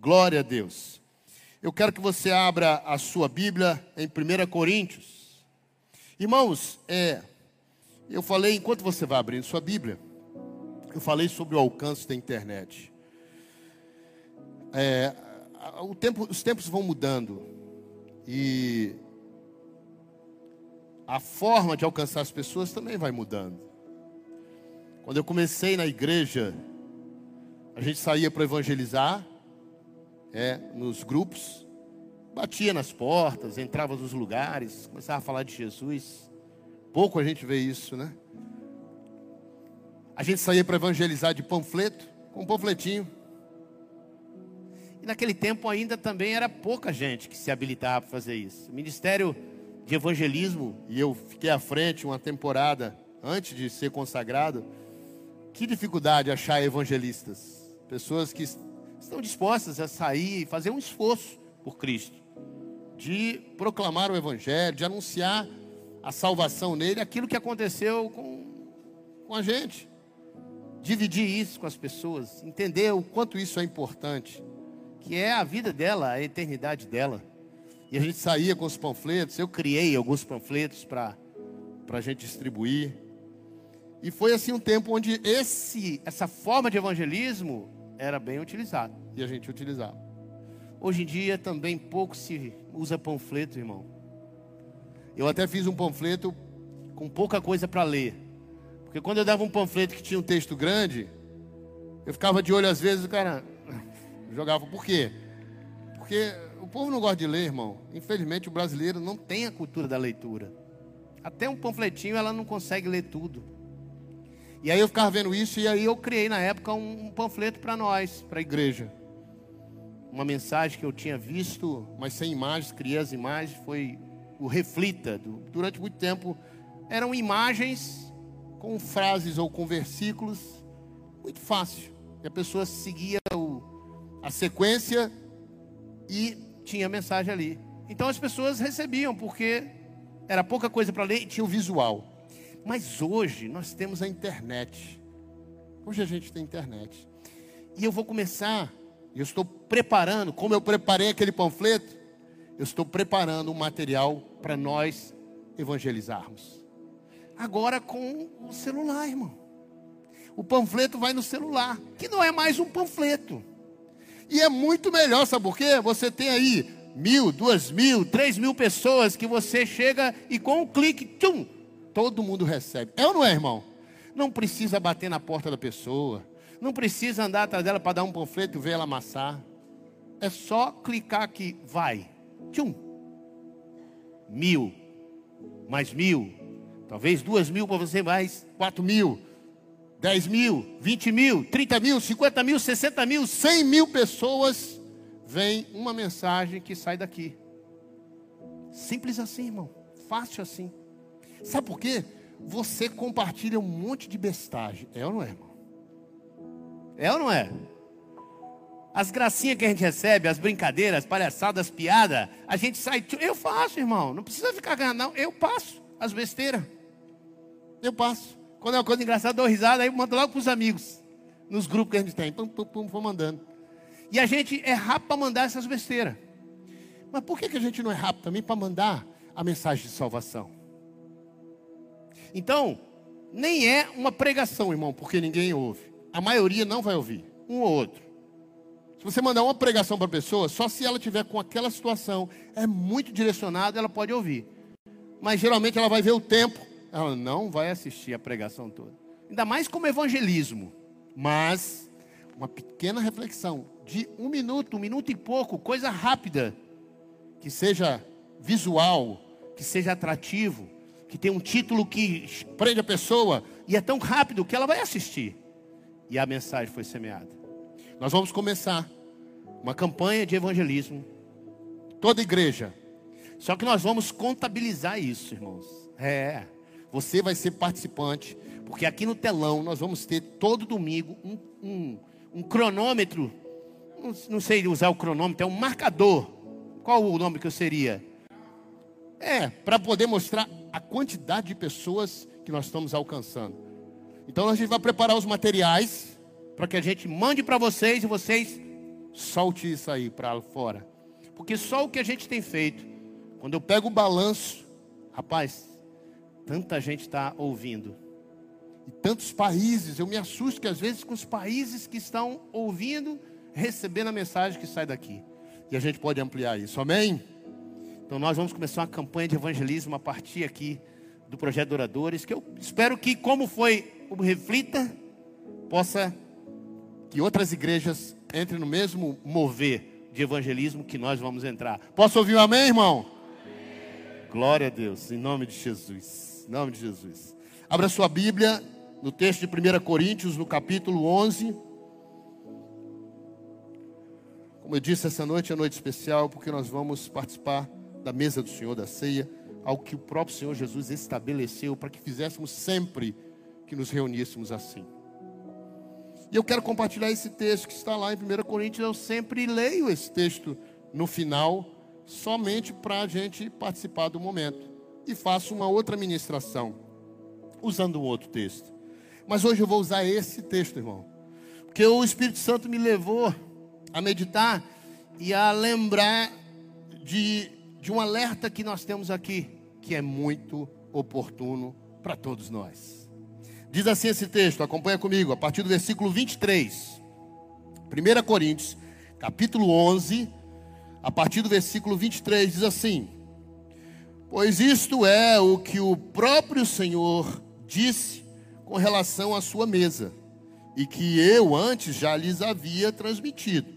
Glória a Deus. Eu quero que você abra a sua Bíblia em 1 Coríntios. Irmãos, é, eu falei, enquanto você vai abrindo sua Bíblia, eu falei sobre o alcance da internet. É, o tempo, os tempos vão mudando e a forma de alcançar as pessoas também vai mudando. Quando eu comecei na igreja, a gente saía para evangelizar, é, nos grupos, batia nas portas, entrava nos lugares, começava a falar de Jesus. Pouco a gente vê isso, né? A gente saía para evangelizar de panfleto, com um panfletinho. E naquele tempo ainda também era pouca gente que se habilitava para fazer isso. O Ministério de Evangelismo, e eu fiquei à frente uma temporada antes de ser consagrado. Que dificuldade achar evangelistas, pessoas que estão dispostas a sair e fazer um esforço por Cristo, de proclamar o Evangelho, de anunciar a salvação nele, aquilo que aconteceu com, com a gente. Dividir isso com as pessoas, entender o quanto isso é importante, que é a vida dela, a eternidade dela. E a gente saía com os panfletos, eu criei alguns panfletos para a gente distribuir. E foi assim um tempo onde esse, essa forma de evangelismo era bem utilizado e a gente utilizava. Hoje em dia também pouco se usa panfleto, irmão. Eu até fiz um panfleto com pouca coisa para ler. Porque quando eu dava um panfleto que tinha um texto grande, eu ficava de olho às vezes, o cara jogava. Por quê? Porque o povo não gosta de ler, irmão. Infelizmente o brasileiro não tem a cultura da leitura. Até um panfletinho ela não consegue ler tudo. E aí eu ficava vendo isso e aí eu criei na época um panfleto para nós, para a igreja. Uma mensagem que eu tinha visto, mas sem imagens, criei as imagens, foi o Reflita. Durante muito tempo eram imagens com frases ou com versículos, muito fácil. E a pessoa seguia o, a sequência e tinha a mensagem ali. Então as pessoas recebiam, porque era pouca coisa para ler e tinha o visual. Mas hoje nós temos a internet. Hoje a gente tem internet. E eu vou começar, eu estou preparando, como eu preparei aquele panfleto, eu estou preparando um material para nós evangelizarmos. Agora com o celular, irmão. O panfleto vai no celular, que não é mais um panfleto. E é muito melhor, sabe por quê? Você tem aí mil, duas mil, três mil pessoas que você chega e com um clique, tchum, Todo mundo recebe. É ou não é, irmão? Não precisa bater na porta da pessoa. Não precisa andar atrás dela para dar um panfleto e ver ela amassar. É só clicar aqui, vai. Tchum. Mil. Mais mil. Talvez duas mil para você, mais quatro mil. Dez mil, vinte mil, trinta mil, cinquenta mil, sessenta mil, cem mil pessoas. Vem uma mensagem que sai daqui. Simples assim, irmão. Fácil assim. Sabe por quê? Você compartilha um monte de bestagem. É ou não é, irmão? É ou não é? As gracinhas que a gente recebe, as brincadeiras, as palhaçadas, as piadas, a gente sai. Eu faço, irmão. Não precisa ficar ganhando, não. Eu passo as besteiras. Eu passo. Quando é uma coisa engraçada, dou risada, aí mando logo para os amigos. Nos grupos que a gente tem. Pum, pum, pum, vou mandando. E a gente é rápido para mandar essas besteiras. Mas por que, que a gente não é rápido também para mandar a mensagem de salvação? Então, nem é uma pregação, irmão, porque ninguém ouve. A maioria não vai ouvir, um ou outro. Se você mandar uma pregação para a pessoa, só se ela tiver com aquela situação, é muito direcionado, ela pode ouvir. Mas geralmente ela vai ver o tempo, ela não vai assistir a pregação toda. Ainda mais como evangelismo. Mas uma pequena reflexão de um minuto, um minuto e pouco, coisa rápida, que seja visual, que seja atrativo, que tem um título que prende a pessoa e é tão rápido que ela vai assistir. E a mensagem foi semeada. Nós vamos começar uma campanha de evangelismo, toda igreja. Só que nós vamos contabilizar isso, irmãos. É, você vai ser participante, porque aqui no telão nós vamos ter todo domingo um, um, um cronômetro. Não, não sei usar o cronômetro, é um marcador. Qual o nome que eu seria? É, para poder mostrar a quantidade de pessoas que nós estamos alcançando. Então a gente vai preparar os materiais para que a gente mande para vocês e vocês solte isso aí para fora. Porque só o que a gente tem feito, quando eu pego o balanço, rapaz, tanta gente está ouvindo. E tantos países, eu me assusto que às vezes com os países que estão ouvindo, recebendo a mensagem que sai daqui. E a gente pode ampliar isso, amém? Então nós vamos começar uma campanha de evangelismo a partir aqui do projeto Oradores, que eu espero que, como foi o Reflita, possa que outras igrejas entrem no mesmo mover de evangelismo que nós vamos entrar. Posso ouvir um amém, irmão? Amém. Glória a Deus, em nome de Jesus. Em nome de Jesus. Abra sua Bíblia no texto de 1 Coríntios, no capítulo 11. Como eu disse, essa noite é noite especial, porque nós vamos participar da mesa do Senhor, da ceia, ao que o próprio Senhor Jesus estabeleceu para que fizéssemos sempre que nos reuníssemos assim. E eu quero compartilhar esse texto que está lá em 1 Coríntios. Eu sempre leio esse texto no final, somente para a gente participar do momento. E faço uma outra ministração, usando um outro texto. Mas hoje eu vou usar esse texto, irmão. Porque o Espírito Santo me levou a meditar e a lembrar de de um alerta que nós temos aqui, que é muito oportuno para todos nós. Diz assim esse texto, acompanha comigo, a partir do versículo 23. 1 Coríntios, capítulo 11, a partir do versículo 23, diz assim: Pois isto é o que o próprio Senhor disse com relação à sua mesa, e que eu antes já lhes havia transmitido,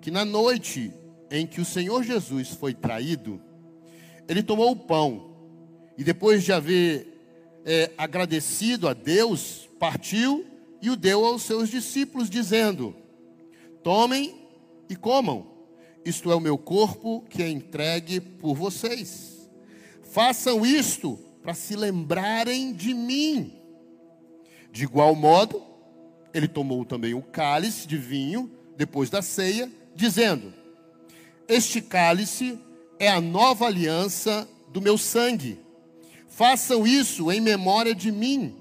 que na noite em que o Senhor Jesus foi traído, ele tomou o pão e depois de haver é, agradecido a Deus, partiu e o deu aos seus discípulos, dizendo: Tomem e comam, isto é o meu corpo que é entregue por vocês. Façam isto para se lembrarem de mim. De igual modo, ele tomou também o cálice de vinho depois da ceia, dizendo: este cálice é a nova aliança do meu sangue. Façam isso em memória de mim,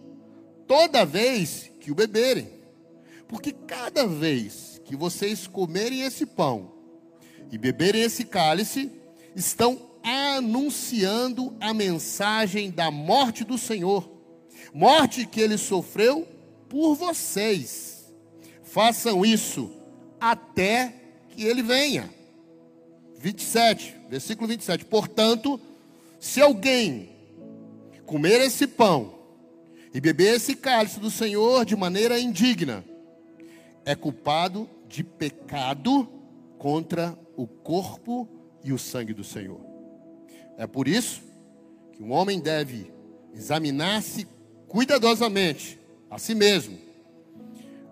toda vez que o beberem. Porque cada vez que vocês comerem esse pão e beberem esse cálice, estão anunciando a mensagem da morte do Senhor, morte que ele sofreu por vocês. Façam isso até que ele venha. 27, versículo 27. Portanto, se alguém comer esse pão e beber esse cálice do Senhor de maneira indigna, é culpado de pecado contra o corpo e o sangue do Senhor. É por isso que um homem deve examinar-se cuidadosamente a si mesmo,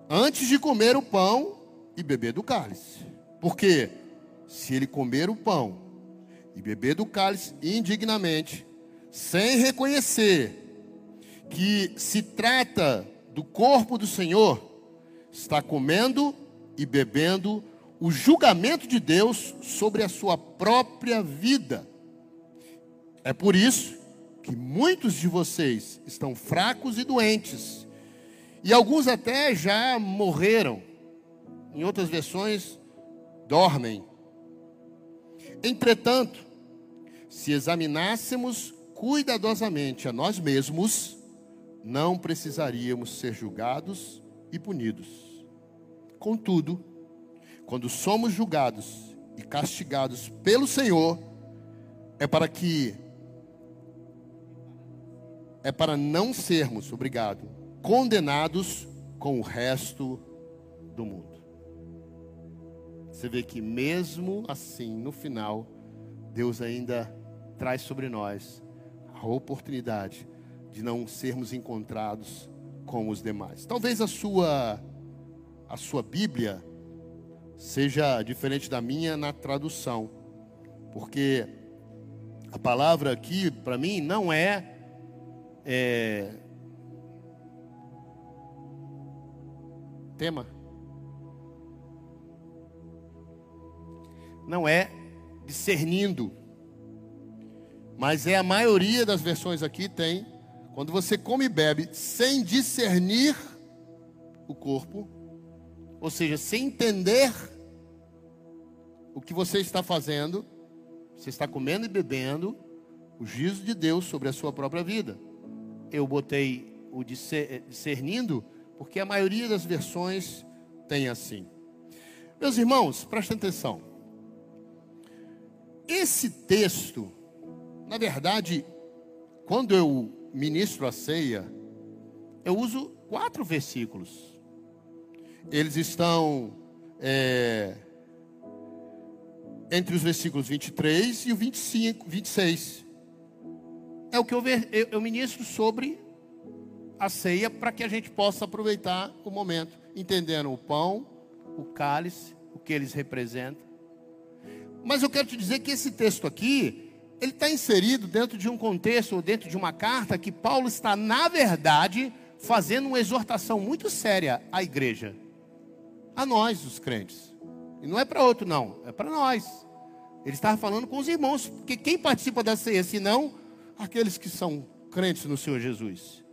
antes de comer o pão e beber do cálice. Porque se ele comer o pão e beber do cálice indignamente, sem reconhecer que se trata do corpo do Senhor, está comendo e bebendo o julgamento de Deus sobre a sua própria vida. É por isso que muitos de vocês estão fracos e doentes, e alguns até já morreram. Em outras versões, dormem. Entretanto, se examinássemos cuidadosamente a nós mesmos, não precisaríamos ser julgados e punidos. Contudo, quando somos julgados e castigados pelo Senhor, é para que é para não sermos, obrigado, condenados com o resto do mundo. Você vê que mesmo assim, no final, Deus ainda traz sobre nós a oportunidade de não sermos encontrados com os demais. Talvez a sua a sua Bíblia seja diferente da minha na tradução, porque a palavra aqui para mim não é, é tema não é discernindo, mas é a maioria das versões aqui tem quando você come e bebe sem discernir o corpo, ou seja, sem entender o que você está fazendo, você está comendo e bebendo o juízo de Deus sobre a sua própria vida. Eu botei o discernindo, porque a maioria das versões tem assim. Meus irmãos, prestem atenção. Esse texto, na verdade, quando eu ministro a ceia, eu uso quatro versículos. Eles estão é, entre os versículos 23 e o 25, 26. É o que eu, eu, eu ministro sobre a ceia para que a gente possa aproveitar o momento, entendendo o pão, o cálice, o que eles representam. Mas eu quero te dizer que esse texto aqui, ele está inserido dentro de um contexto, ou dentro de uma carta, que Paulo está, na verdade, fazendo uma exortação muito séria à igreja, a nós, os crentes. E não é para outro, não, é para nós. Ele estava falando com os irmãos, porque quem participa da ceia, senão aqueles que são crentes no Senhor Jesus.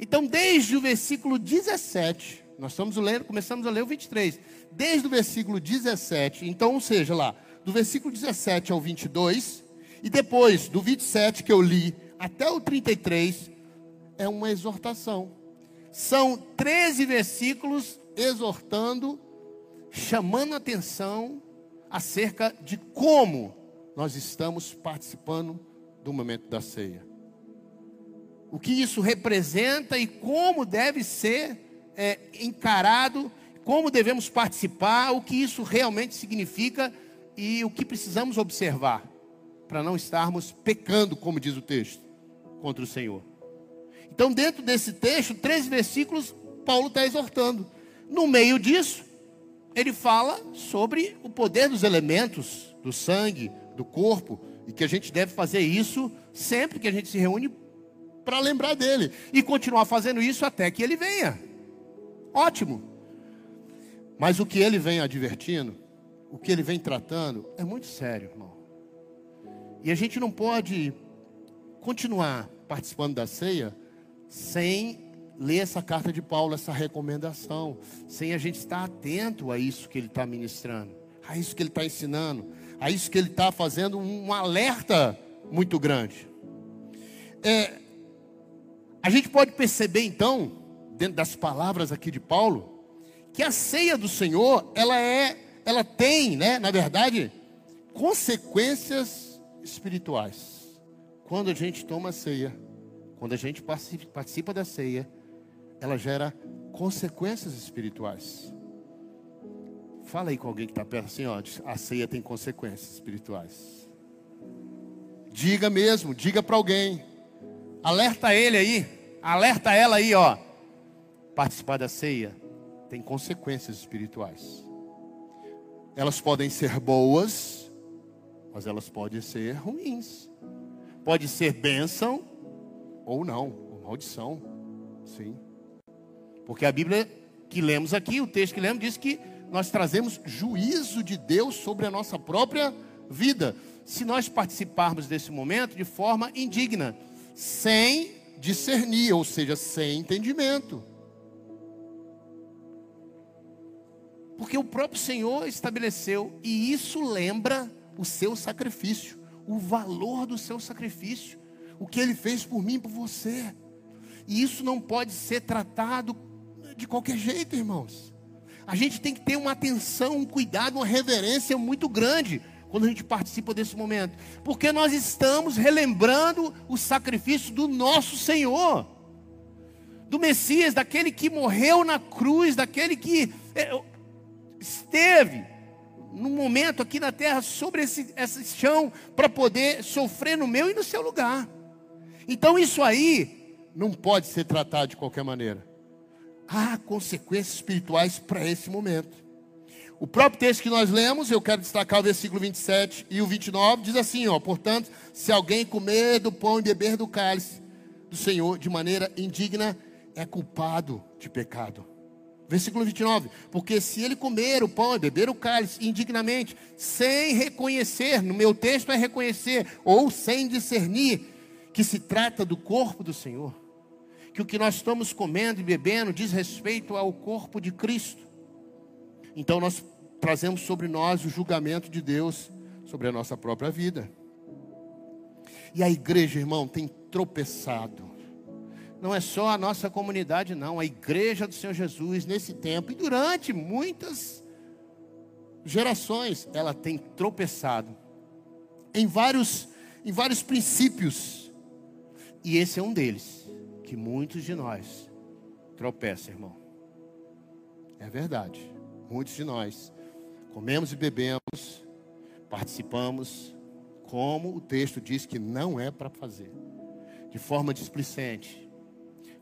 Então, desde o versículo 17, nós estamos lendo, começamos a ler o 23. Desde o versículo 17, então, ou seja, lá, do versículo 17 ao 22, e depois do 27 que eu li até o 33, é uma exortação. São 13 versículos exortando, chamando atenção acerca de como nós estamos participando do momento da ceia. O que isso representa e como deve ser é, encarado, como devemos participar, o que isso realmente significa e o que precisamos observar para não estarmos pecando, como diz o texto, contra o Senhor. Então, dentro desse texto, três versículos, Paulo está exortando. No meio disso, ele fala sobre o poder dos elementos, do sangue, do corpo, e que a gente deve fazer isso sempre que a gente se reúne para lembrar dele e continuar fazendo isso até que ele venha. Ótimo. Mas o que ele vem advertindo, o que ele vem tratando, é muito sério, irmão. E a gente não pode continuar participando da ceia sem ler essa carta de Paulo, essa recomendação, sem a gente estar atento a isso que ele está ministrando, a isso que ele está ensinando, a isso que ele está fazendo um alerta muito grande. É, a gente pode perceber então, dentro das palavras aqui de Paulo, que a ceia do Senhor, ela é, ela tem, né, na verdade, consequências espirituais. Quando a gente toma a ceia, quando a gente participa da ceia, ela gera consequências espirituais. Fala aí com alguém que está perto assim, ó, a ceia tem consequências espirituais. Diga mesmo, diga para alguém. Alerta ele aí, alerta ela aí, ó. Participar da ceia tem consequências espirituais. Elas podem ser boas, mas elas podem ser ruins. Pode ser bênção ou não, ou maldição. Sim. Porque a Bíblia que lemos aqui, o texto que lemos, diz que nós trazemos juízo de Deus sobre a nossa própria vida. Se nós participarmos desse momento de forma indigna, sem discernir, ou seja, sem entendimento. Porque o próprio Senhor estabeleceu, e isso lembra o seu sacrifício, o valor do seu sacrifício, o que ele fez por mim e por você. E isso não pode ser tratado de qualquer jeito, irmãos. A gente tem que ter uma atenção, um cuidado, uma reverência muito grande quando a gente participa desse momento, porque nós estamos relembrando o sacrifício do nosso Senhor, do Messias, daquele que morreu na cruz, daquele que é, esteve num momento aqui na terra sobre esse, esse chão para poder sofrer no meu e no seu lugar. Então isso aí não pode ser tratado de qualquer maneira há consequências espirituais para esse momento. O próprio texto que nós lemos, eu quero destacar o versículo 27 e o 29, diz assim: ó, portanto, se alguém comer do pão e beber do cálice do Senhor de maneira indigna, é culpado de pecado. Versículo 29, porque se ele comer o pão e beber o cálice indignamente, sem reconhecer, no meu texto é reconhecer, ou sem discernir, que se trata do corpo do Senhor que o que nós estamos comendo e bebendo diz respeito ao corpo de Cristo. Então nós trazemos sobre nós o julgamento de Deus sobre a nossa própria vida. E a igreja, irmão, tem tropeçado. Não é só a nossa comunidade, não. A igreja do Senhor Jesus, nesse tempo e durante muitas gerações, ela tem tropeçado em vários, em vários princípios. E esse é um deles, que muitos de nós tropeçam, irmão. É verdade. Muitos de nós comemos e bebemos, participamos, como o texto diz que não é para fazer, de forma displicente,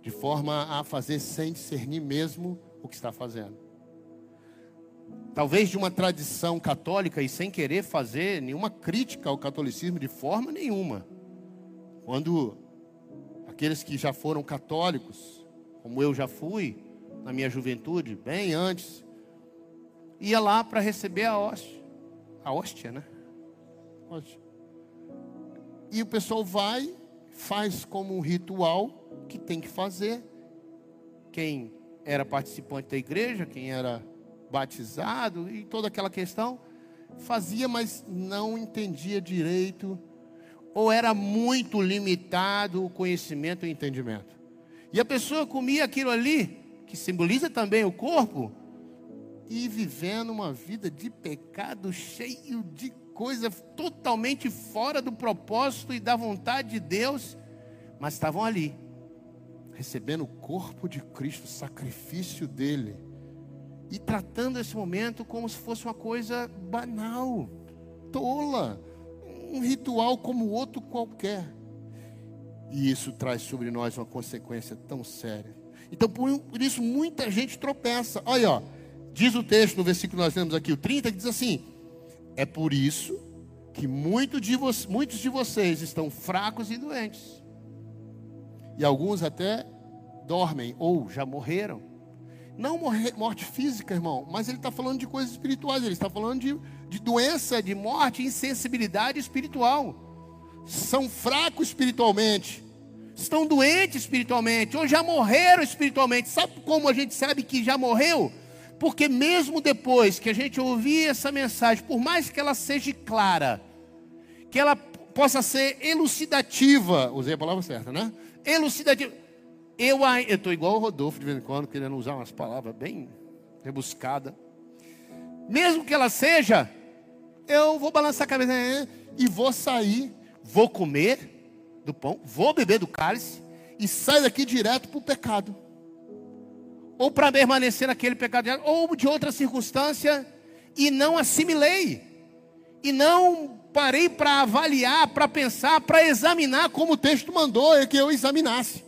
de forma a fazer sem discernir mesmo o que está fazendo. Talvez de uma tradição católica e sem querer fazer nenhuma crítica ao catolicismo de forma nenhuma. Quando aqueles que já foram católicos, como eu já fui na minha juventude, bem antes, ia lá para receber a hóstia. A hóstia, né? Hóstia. E o pessoal vai, faz como um ritual que tem que fazer. Quem era participante da igreja, quem era batizado e toda aquela questão, fazia, mas não entendia direito, ou era muito limitado o conhecimento e o entendimento. E a pessoa comia aquilo ali, que simboliza também o corpo, e vivendo uma vida de pecado, cheio de coisa totalmente fora do propósito e da vontade de Deus, mas estavam ali, recebendo o corpo de Cristo, o sacrifício dele, e tratando esse momento como se fosse uma coisa banal, tola, um ritual como outro qualquer. E isso traz sobre nós uma consequência tão séria. Então, por isso, muita gente tropeça. Olha, ó, diz o texto no versículo que nós lemos aqui, o 30, que diz assim: É por isso que muito de muitos de vocês estão fracos e doentes. E alguns até dormem ou já morreram. Não morte física, irmão, mas ele está falando de coisas espirituais. Ele está falando de, de doença, de morte, insensibilidade espiritual. São fracos espiritualmente estão doentes espiritualmente, ou já morreram espiritualmente. Sabe como a gente sabe que já morreu? Porque mesmo depois que a gente ouvir essa mensagem, por mais que ela seja clara, que ela possa ser elucidativa, usei a palavra certa, né? Elucidativa. Eu estou igual o Rodolfo de vez em quando, querendo usar umas palavras bem rebuscadas. Mesmo que ela seja, eu vou balançar a cabeça é, e vou sair, vou comer, do pão, vou beber do cálice e saio daqui direto para o pecado. Ou para permanecer naquele pecado, ou de outra circunstância, e não assimilei, e não parei para avaliar, para pensar, para examinar como o texto mandou é que eu examinasse.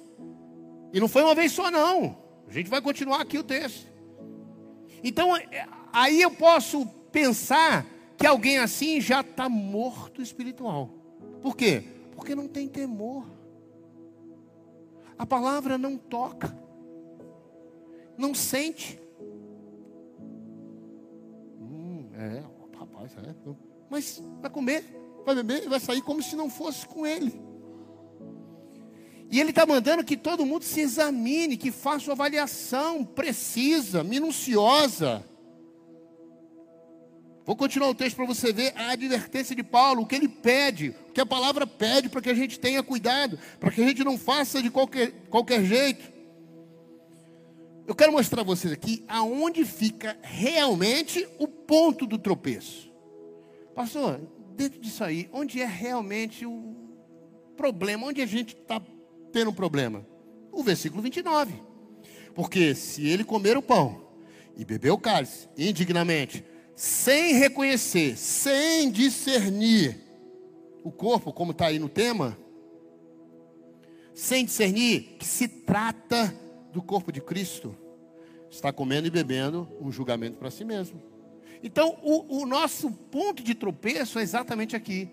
E não foi uma vez só, não. A gente vai continuar aqui o texto. Então, é, aí eu posso pensar que alguém assim já está morto espiritual. Por quê? Porque não tem temor. A palavra não toca, não sente. Hum, é, rapaz, é. Mas vai comer, vai beber e vai sair como se não fosse com ele. E ele está mandando que todo mundo se examine, que faça uma avaliação precisa, minuciosa Vou continuar o texto para você ver a advertência de Paulo, o que ele pede, o que a palavra pede para que a gente tenha cuidado, para que a gente não faça de qualquer, qualquer jeito. Eu quero mostrar a vocês aqui aonde fica realmente o ponto do tropeço. Pastor, dentro disso aí, onde é realmente o problema, onde a gente está tendo um problema? O versículo 29. Porque se ele comer o pão e beber o cálice indignamente, sem reconhecer, sem discernir o corpo, como está aí no tema, sem discernir que se trata do corpo de Cristo, está comendo e bebendo um julgamento para si mesmo. Então, o, o nosso ponto de tropeço é exatamente aqui: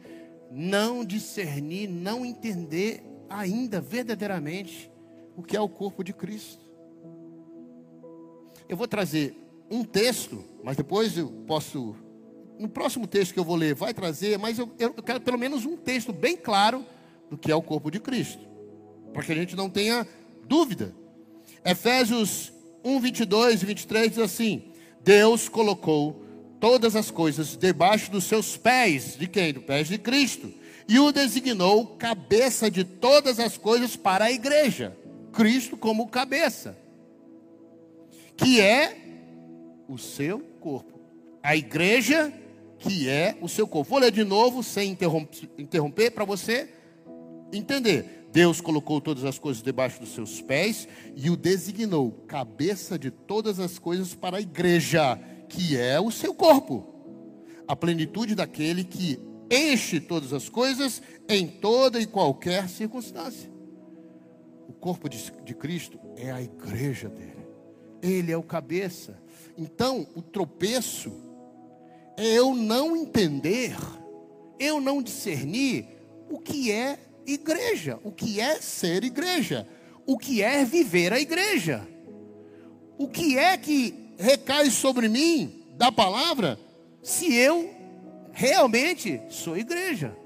não discernir, não entender ainda verdadeiramente o que é o corpo de Cristo. Eu vou trazer um texto, mas depois eu posso. No próximo texto que eu vou ler, vai trazer, mas eu, eu quero pelo menos um texto bem claro do que é o corpo de Cristo, para que a gente não tenha dúvida. Efésios 1, 22 e 23 diz assim: Deus colocou todas as coisas debaixo dos seus pés, de quem? Dos pés de Cristo. E o designou cabeça de todas as coisas para a igreja. Cristo como cabeça. Que é o seu corpo. A igreja que é o seu corpo. Vou ler de novo, sem interromper, para você entender. Deus colocou todas as coisas debaixo dos seus pés e o designou cabeça de todas as coisas para a igreja, que é o seu corpo. A plenitude daquele que enche todas as coisas em toda e qualquer circunstância. O corpo de, de Cristo é a igreja dele. Ele é o cabeça. Então, o tropeço é eu não entender, eu não discernir o que é igreja, o que é ser igreja, o que é viver a igreja, o que é que recai sobre mim da palavra, se eu realmente sou igreja.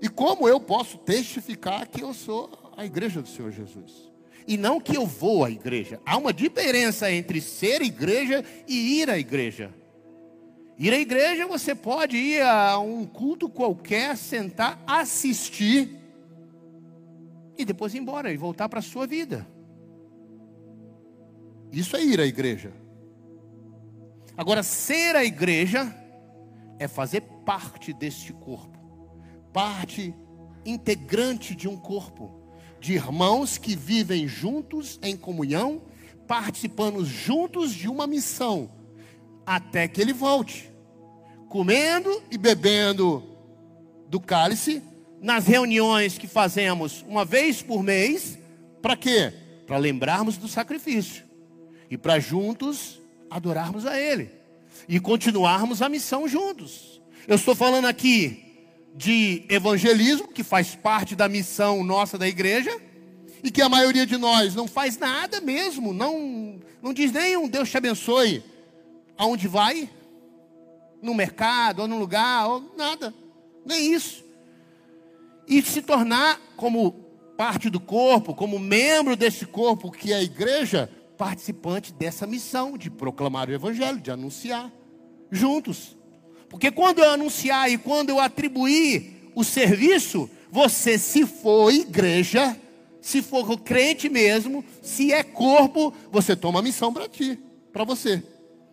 E como eu posso testificar que eu sou a igreja do Senhor Jesus? E não que eu vou à igreja. Há uma diferença entre ser igreja e ir à igreja. Ir à igreja, você pode ir a um culto qualquer, sentar, assistir e depois ir embora e voltar para a sua vida. Isso é ir à igreja. Agora, ser a igreja é fazer parte deste corpo, parte integrante de um corpo, de irmãos que vivem juntos em comunhão, participando juntos de uma missão até que ele volte, comendo e bebendo do cálice, nas reuniões que fazemos uma vez por mês, para quê? Para lembrarmos do sacrifício e para juntos adorarmos a Ele e continuarmos a missão juntos. Eu estou falando aqui de evangelismo, que faz parte da missão nossa da igreja, e que a maioria de nós não faz nada mesmo, não, não diz nem um Deus te abençoe aonde vai, no mercado, ou no lugar, ou nada, nem isso. E se tornar como parte do corpo, como membro desse corpo que é a igreja, participante dessa missão de proclamar o evangelho, de anunciar juntos. Porque quando eu anunciar e quando eu atribuir o serviço, você se for igreja, se for crente mesmo, se é corpo, você toma a missão para ti, para você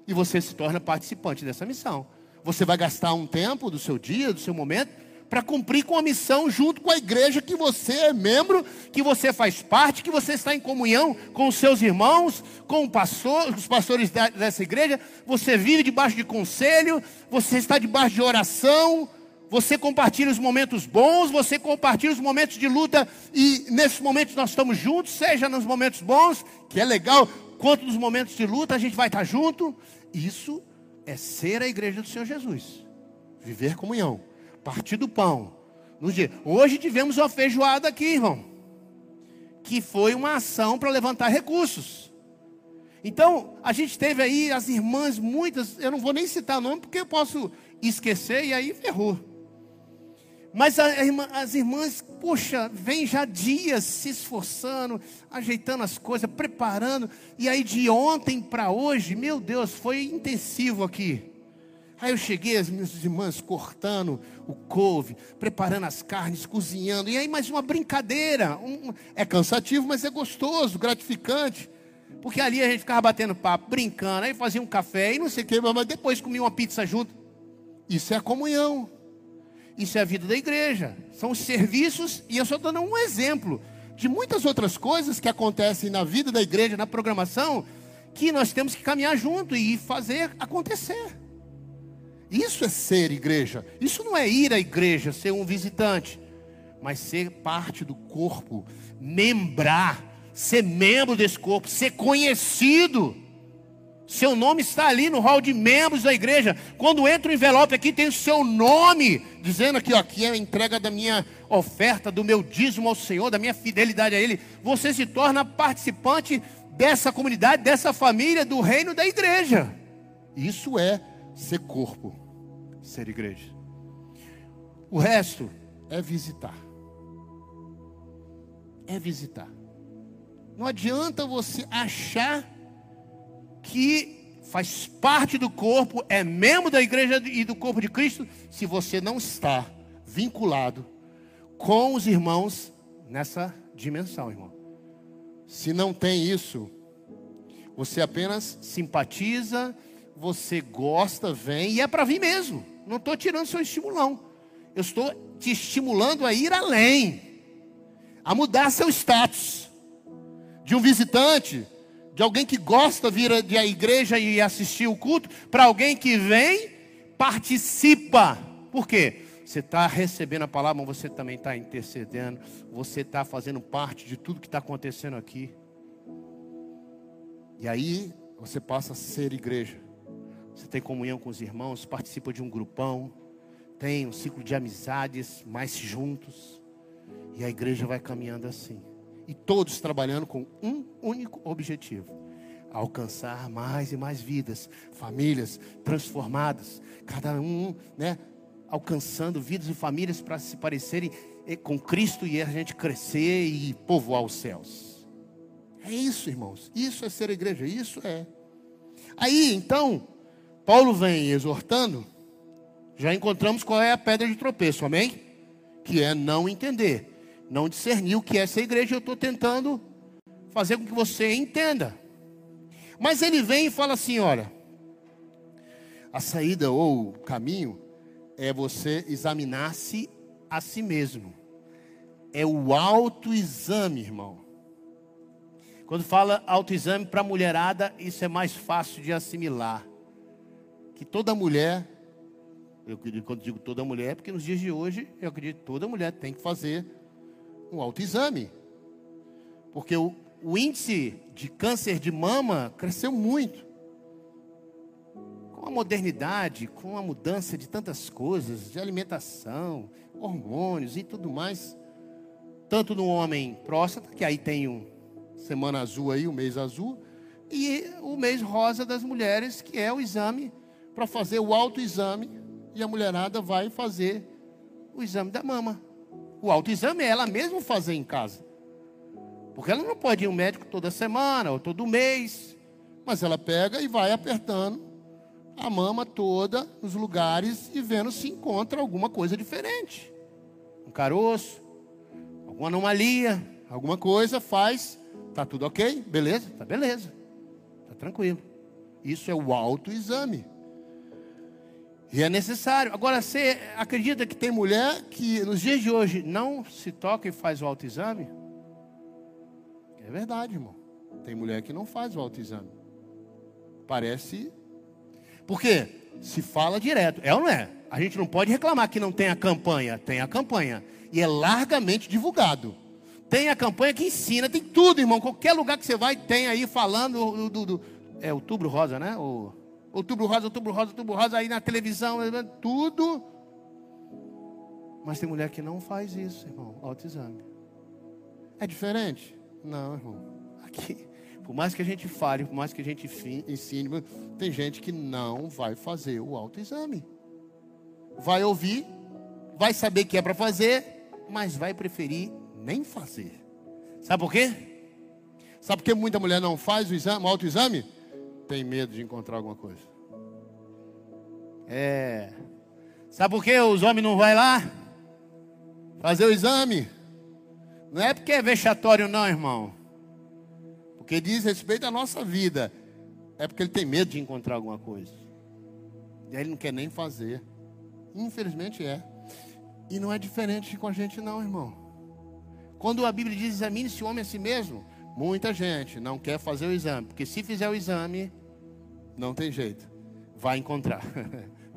e você se torna participante dessa missão. Você vai gastar um tempo do seu dia, do seu momento, para cumprir com a missão junto com a igreja que você é membro, que você faz parte, que você está em comunhão com os seus irmãos, com pastor, os pastores dessa igreja. Você vive debaixo de conselho, você está debaixo de oração, você compartilha os momentos bons, você compartilha os momentos de luta e nesses momentos nós estamos juntos, seja nos momentos bons, que é legal, quanto nos momentos de luta a gente vai estar junto. Isso é ser a igreja do Senhor Jesus. Viver comunhão, partir do pão. Hoje tivemos uma feijoada aqui, irmão, que foi uma ação para levantar recursos. Então, a gente teve aí as irmãs, muitas, eu não vou nem citar nome porque eu posso esquecer e aí ferrou. Mas irmã, as irmãs, poxa, vem já dias se esforçando, ajeitando as coisas, preparando. E aí de ontem para hoje, meu Deus, foi intensivo aqui. Aí eu cheguei, as minhas irmãs cortando o couve, preparando as carnes, cozinhando. E aí mais uma brincadeira. Um, é cansativo, mas é gostoso, gratificante. Porque ali a gente ficava batendo papo, brincando, aí fazia um café e não sei o que, mas depois comia uma pizza junto. Isso é a comunhão. Isso é a vida da igreja. São os serviços, e eu só estou dando um exemplo de muitas outras coisas que acontecem na vida da igreja, na programação, que nós temos que caminhar junto e fazer acontecer. Isso é ser igreja. Isso não é ir à igreja, ser um visitante, mas ser parte do corpo, membrar, ser membro desse corpo, ser conhecido. Seu nome está ali no hall de membros da igreja. Quando entra o envelope aqui, tem o seu nome, dizendo aqui, ó, aqui é a entrega da minha oferta, do meu dízimo ao Senhor, da minha fidelidade a Ele. Você se torna participante dessa comunidade, dessa família, do reino da igreja. Isso é ser corpo, ser igreja. O resto é visitar. É visitar. Não adianta você achar que faz parte do corpo, é membro da igreja e do corpo de Cristo, se você não está vinculado com os irmãos nessa dimensão, irmão. Se não tem isso, você apenas simpatiza, você gosta, vem, e é para vir mesmo. Não estou tirando seu estimulão. Eu estou te estimulando a ir além, a mudar seu status de um visitante de alguém que gosta de vir à igreja e assistir o culto, para alguém que vem, participa. Por quê? Você está recebendo a palavra, mas você também está intercedendo, você está fazendo parte de tudo que está acontecendo aqui. E aí você passa a ser igreja. Você tem comunhão com os irmãos, participa de um grupão, tem um ciclo de amizades mais juntos. E a igreja vai caminhando assim e todos trabalhando com um único objetivo: alcançar mais e mais vidas, famílias transformadas, cada um, né, alcançando vidas e famílias para se parecerem eh, com Cristo e a gente crescer e povoar os céus. É isso, irmãos. Isso é ser igreja, isso é. Aí, então, Paulo vem exortando, já encontramos qual é a pedra de tropeço, amém? Que é não entender não discernir o que é essa igreja, eu estou tentando fazer com que você entenda. Mas ele vem e fala assim: olha, a saída ou o caminho é você examinar-se a si mesmo. É o autoexame, irmão. Quando fala autoexame para a mulherada, isso é mais fácil de assimilar. Que toda mulher, eu quando digo toda mulher, porque nos dias de hoje, eu acredito que toda mulher tem que fazer um autoexame. Porque o, o índice de câncer de mama cresceu muito. Com a modernidade, com a mudança de tantas coisas, de alimentação, hormônios e tudo mais. Tanto no homem próstata, que aí tem o semana azul aí, o mês azul, e o mês rosa das mulheres, que é o exame para fazer o autoexame, e a mulherada vai fazer o exame da mama. O autoexame é ela mesma fazer em casa. Porque ela não pode ir ao médico toda semana ou todo mês. Mas ela pega e vai apertando a mama toda nos lugares e vendo se encontra alguma coisa diferente. Um caroço, alguma anomalia, alguma coisa, faz. Tá tudo ok? Beleza? Tá beleza. Tá tranquilo. Isso é o autoexame. E é necessário. Agora, você acredita que tem mulher que nos dias de hoje não se toca e faz o autoexame? É verdade, irmão. Tem mulher que não faz o autoexame. Parece. Por quê? Se fala direto. É ou não é? A gente não pode reclamar que não tem a campanha. Tem a campanha. E é largamente divulgado. Tem a campanha que ensina, tem tudo, irmão. Qualquer lugar que você vai, tem aí falando do. do, do é outubro rosa, né? O, Outubro rosa, outubro rosa, outubro rosa, aí na televisão, tudo. Mas tem mulher que não faz isso, irmão, autoexame. É diferente? Não, irmão. Aqui, por mais que a gente fale, por mais que a gente ensine, tem gente que não vai fazer o autoexame. Vai ouvir, vai saber que é para fazer, mas vai preferir nem fazer. Sabe por quê? Sabe por que muita mulher não faz o, exame, o autoexame? Tem medo de encontrar alguma coisa. É. Sabe por que os homens não vão lá? Fazer o exame. Não é porque é vexatório, não, irmão. Porque diz respeito à nossa vida. É porque ele tem medo de encontrar alguma coisa. E aí ele não quer nem fazer. Infelizmente é. E não é diferente com a gente, não, irmão. Quando a Bíblia diz examine-se o homem a si mesmo, muita gente não quer fazer o exame. Porque se fizer o exame, não tem jeito. Vai encontrar.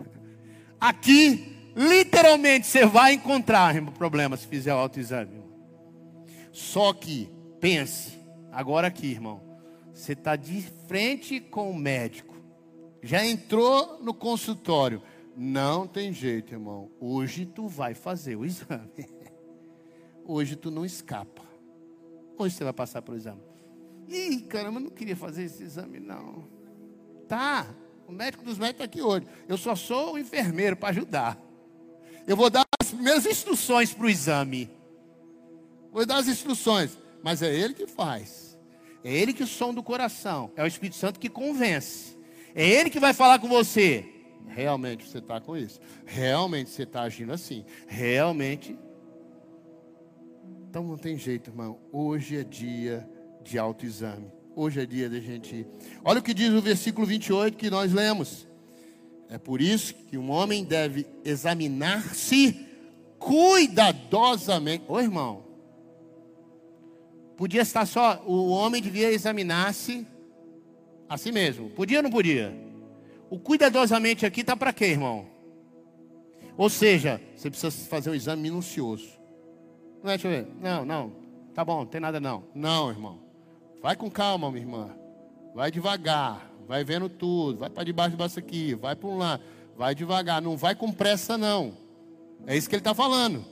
Aqui, literalmente, você vai encontrar problema se fizer o autoexame. Só que, pense, agora aqui, irmão. Você está de frente com o médico. Já entrou no consultório. Não tem jeito, irmão. Hoje tu vai fazer o exame. Hoje tu não escapa. Hoje você vai passar pelo exame. Ih, caramba, eu não queria fazer esse exame, não. Tá, o médico dos médicos está aqui hoje. Eu só sou o enfermeiro para ajudar. Eu vou dar as primeiras instruções para o exame. Vou dar as instruções, mas é ele que faz. É ele que som do coração. É o Espírito Santo que convence. É Ele que vai falar com você. Realmente você está com isso. Realmente você está agindo assim. Realmente. Então não tem jeito, irmão. Hoje é dia de autoexame. Hoje é dia da gente ir. Olha o que diz o versículo 28 que nós lemos. É por isso que um homem deve examinar-se cuidadosamente. Ô irmão, podia estar só, o homem devia examinar-se a si mesmo. Podia ou não podia? O cuidadosamente aqui está para quê, irmão? Ou seja, você precisa fazer um exame minucioso. Não é, deixa eu ver. Não, não. Tá bom, não tem nada não. Não, irmão. Vai com calma, minha irmã. Vai devagar. Vai vendo tudo. Vai para debaixo disso aqui. Vai para um lado. Vai devagar. Não vai com pressa, não. É isso que ele está falando.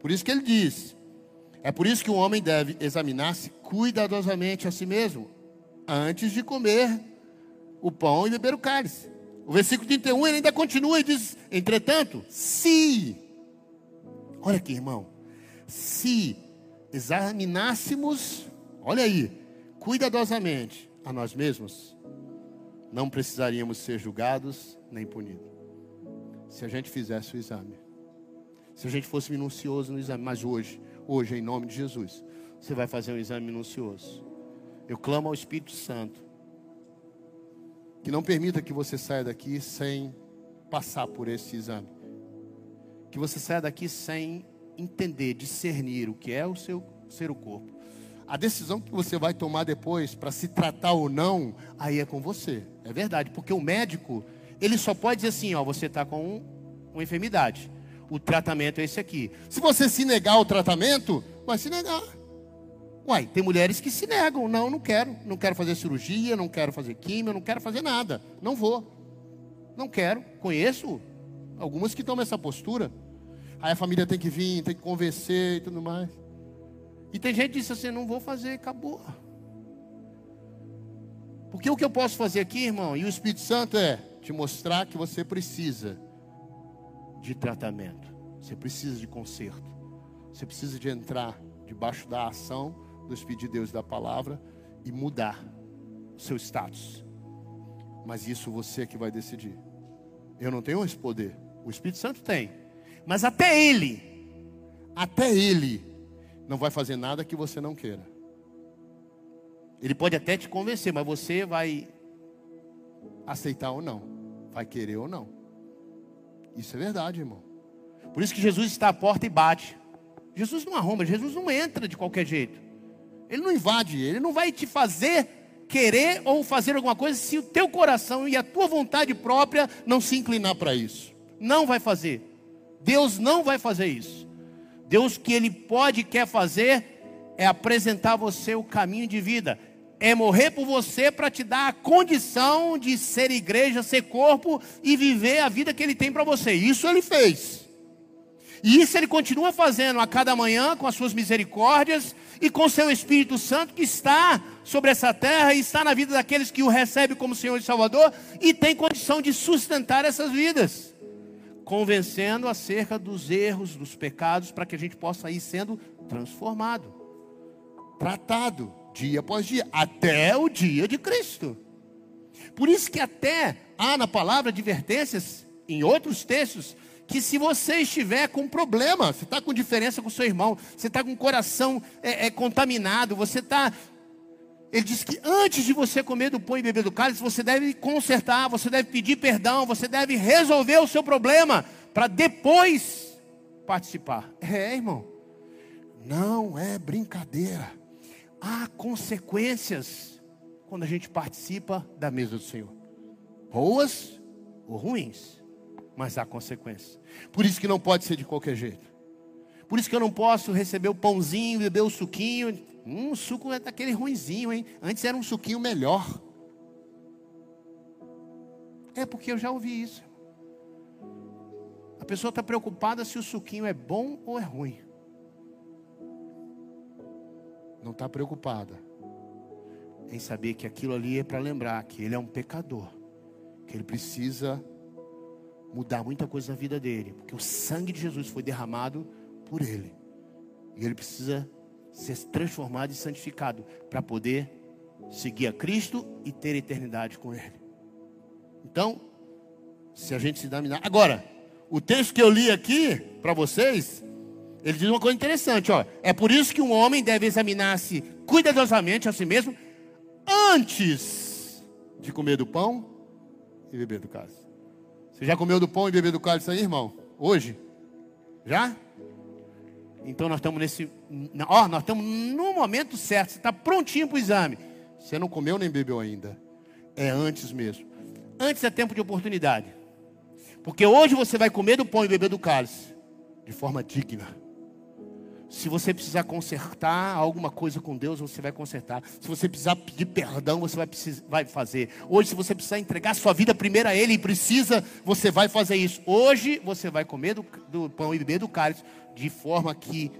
Por isso que ele diz: é por isso que o homem deve examinar-se cuidadosamente a si mesmo, antes de comer o pão e beber o cálice. O versículo 31 ele ainda continua e diz: entretanto, se, olha aqui, irmão, se examinássemos, olha aí, cuidadosamente a nós mesmos, não precisaríamos ser julgados nem punidos. Se a gente fizesse o exame se a gente fosse minucioso no exame. Mas hoje, hoje, em nome de Jesus, você vai fazer um exame minucioso. Eu clamo ao Espírito Santo que não permita que você saia daqui sem passar por esse exame. Que você saia daqui sem entender, discernir o que é o seu ser o corpo. A decisão que você vai tomar depois para se tratar ou não, aí é com você. É verdade, porque o médico, ele só pode dizer assim, ó, você está com um, uma enfermidade o tratamento é esse aqui. Se você se negar ao tratamento, vai se negar. Uai, tem mulheres que se negam. Não, não quero. Não quero fazer cirurgia, não quero fazer química, não quero fazer nada. Não vou. Não quero. Conheço algumas que tomam essa postura. Aí a família tem que vir, tem que convencer e tudo mais. E tem gente que diz assim: não vou fazer, acabou. Porque o que eu posso fazer aqui, irmão, e o Espírito Santo é te mostrar que você precisa de tratamento. Você precisa de conserto. Você precisa de entrar debaixo da ação do Espírito de Deus da palavra e mudar o seu status. Mas isso você é que vai decidir. Eu não tenho esse poder. O Espírito Santo tem. Mas até ele, até ele, não vai fazer nada que você não queira. Ele pode até te convencer, mas você vai aceitar ou não, vai querer ou não. Isso é verdade, irmão. Por isso que Jesus está à porta e bate. Jesus não arruma, Jesus não entra de qualquer jeito. Ele não invade, ele não vai te fazer querer ou fazer alguma coisa se o teu coração e a tua vontade própria não se inclinar para isso. Não vai fazer. Deus não vai fazer isso. Deus que ele pode e quer fazer é apresentar a você o caminho de vida é morrer por você para te dar a condição de ser igreja, ser corpo e viver a vida que ele tem para você. Isso ele fez. E isso ele continua fazendo a cada manhã com as suas misericórdias e com seu Espírito Santo que está sobre essa terra e está na vida daqueles que o recebem como Senhor e Salvador e tem condição de sustentar essas vidas, convencendo acerca dos erros, dos pecados, para que a gente possa ir sendo transformado, tratado dia após dia, até o dia de Cristo. Por isso que até há na palavra advertências, em outros textos, que se você estiver com problema, você está com diferença com seu irmão, você está com o coração é, é, contaminado, você está. Ele diz que antes de você comer do pão e beber do cálice, você deve consertar, você deve pedir perdão, você deve resolver o seu problema, para depois participar. É, irmão, não é brincadeira há consequências quando a gente participa da mesa do Senhor. Boas ou ruins, mas há consequências. Por isso que não pode ser de qualquer jeito. Por isso que eu não posso receber o pãozinho, beber o suquinho. Hum, o suco é daquele ruinzinho, hein? Antes era um suquinho melhor. É porque eu já ouvi isso. A pessoa está preocupada se o suquinho é bom ou é ruim. não está preocupada em saber que aquilo ali é para lembrar que ele é um pecador, que ele precisa mudar muita coisa na vida dele, porque o sangue de Jesus foi derramado por ele, e ele precisa ser transformado e santificado para poder seguir a Cristo e ter eternidade com ele. Então, se a gente se examinar. Agora, o texto que eu li aqui para vocês, ele diz uma coisa interessante, ó. É por isso que um homem deve examinar-se cuidadosamente a si mesmo antes de comer do pão e beber do cálice. Você já comeu do pão e bebeu do cálice aí, irmão? Hoje? Já? Então nós estamos nesse. Ó, nós estamos no momento certo. Você está prontinho para o exame. Você não comeu nem bebeu ainda. É antes mesmo. Antes é tempo de oportunidade. Porque hoje você vai comer do pão e beber do cálice. De forma digna. Se você precisar consertar alguma coisa com Deus, você vai consertar. Se você precisar pedir perdão, você vai, vai fazer. Hoje, se você precisar entregar sua vida primeiro a Ele e precisa, você vai fazer isso. Hoje, você vai comer do, do pão e beber do cálice de forma que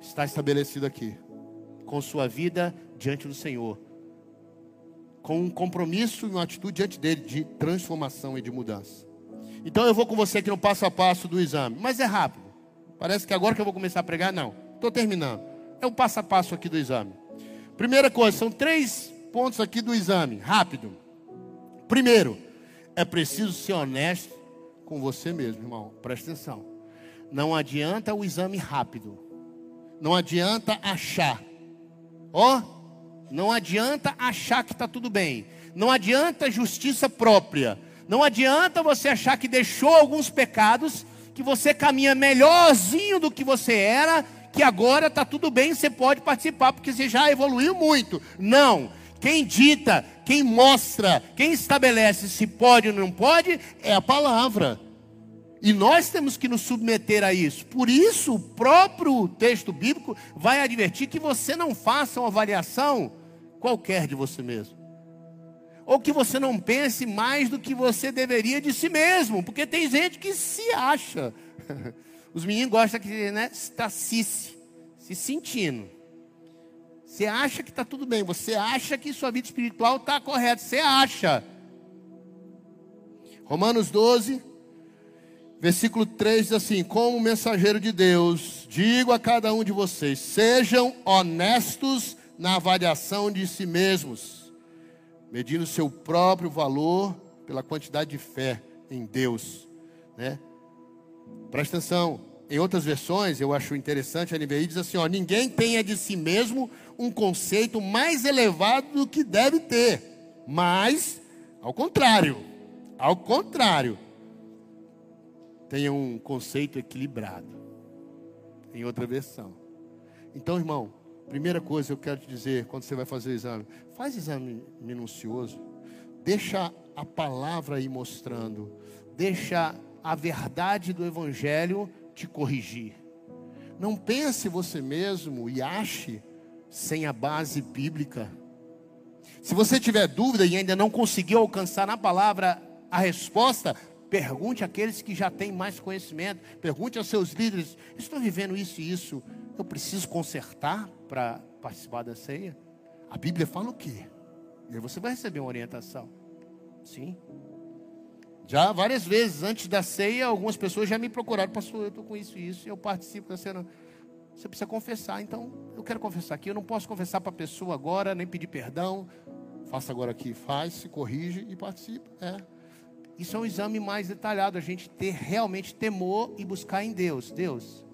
está estabelecido aqui. Com sua vida diante do Senhor. Com um compromisso e uma atitude diante dele de transformação e de mudança. Então eu vou com você aqui no passo a passo do exame. Mas é rápido. Parece que agora que eu vou começar a pregar, não. Estou terminando. É o passo a passo aqui do exame. Primeira coisa, são três pontos aqui do exame, rápido. Primeiro, é preciso ser honesto com você mesmo, irmão. Presta atenção. Não adianta o exame rápido. Não adianta achar. Ó, oh, não adianta achar que está tudo bem. Não adianta justiça própria. Não adianta você achar que deixou alguns pecados, que você caminha melhorzinho do que você era que agora está tudo bem, você pode participar, porque você já evoluiu muito. Não. Quem dita, quem mostra, quem estabelece se pode ou não pode, é a palavra. E nós temos que nos submeter a isso. Por isso, o próprio texto bíblico vai advertir que você não faça uma avaliação qualquer de você mesmo. Ou que você não pense mais do que você deveria de si mesmo. Porque tem gente que se acha. Os meninos gostam que, né, está se, se sentindo. Você acha que está tudo bem, você acha que sua vida espiritual está correta, você acha. Romanos 12, versículo 3 diz assim: Como mensageiro de Deus, digo a cada um de vocês: sejam honestos na avaliação de si mesmos, medindo seu próprio valor pela quantidade de fé em Deus, né? Presta atenção. Em outras versões, eu acho interessante, a NVI diz assim: ó, ninguém tenha de si mesmo um conceito mais elevado do que deve ter, mas, ao contrário, ao contrário, tenha um conceito equilibrado. Em outra versão. Então, irmão, primeira coisa eu quero te dizer quando você vai fazer o exame, faz exame minucioso, deixa a palavra aí mostrando, deixa a verdade do Evangelho te corrigir. Não pense você mesmo e ache sem a base bíblica. Se você tiver dúvida e ainda não conseguiu alcançar na palavra a resposta, pergunte àqueles que já têm mais conhecimento. Pergunte aos seus líderes: estou vivendo isso e isso, eu preciso consertar para participar da ceia? A Bíblia fala o quê? E aí você vai receber uma orientação. Sim. Já várias vezes, antes da ceia, algumas pessoas já me procuraram, pastor, eu estou com isso e isso, eu participo da ceia. Você precisa confessar, então eu quero confessar aqui. Eu não posso confessar para a pessoa agora, nem pedir perdão. Faça agora aqui, faz, se corrige e participa. É. Isso é um exame mais detalhado, a gente ter realmente temor e buscar em Deus. Deus,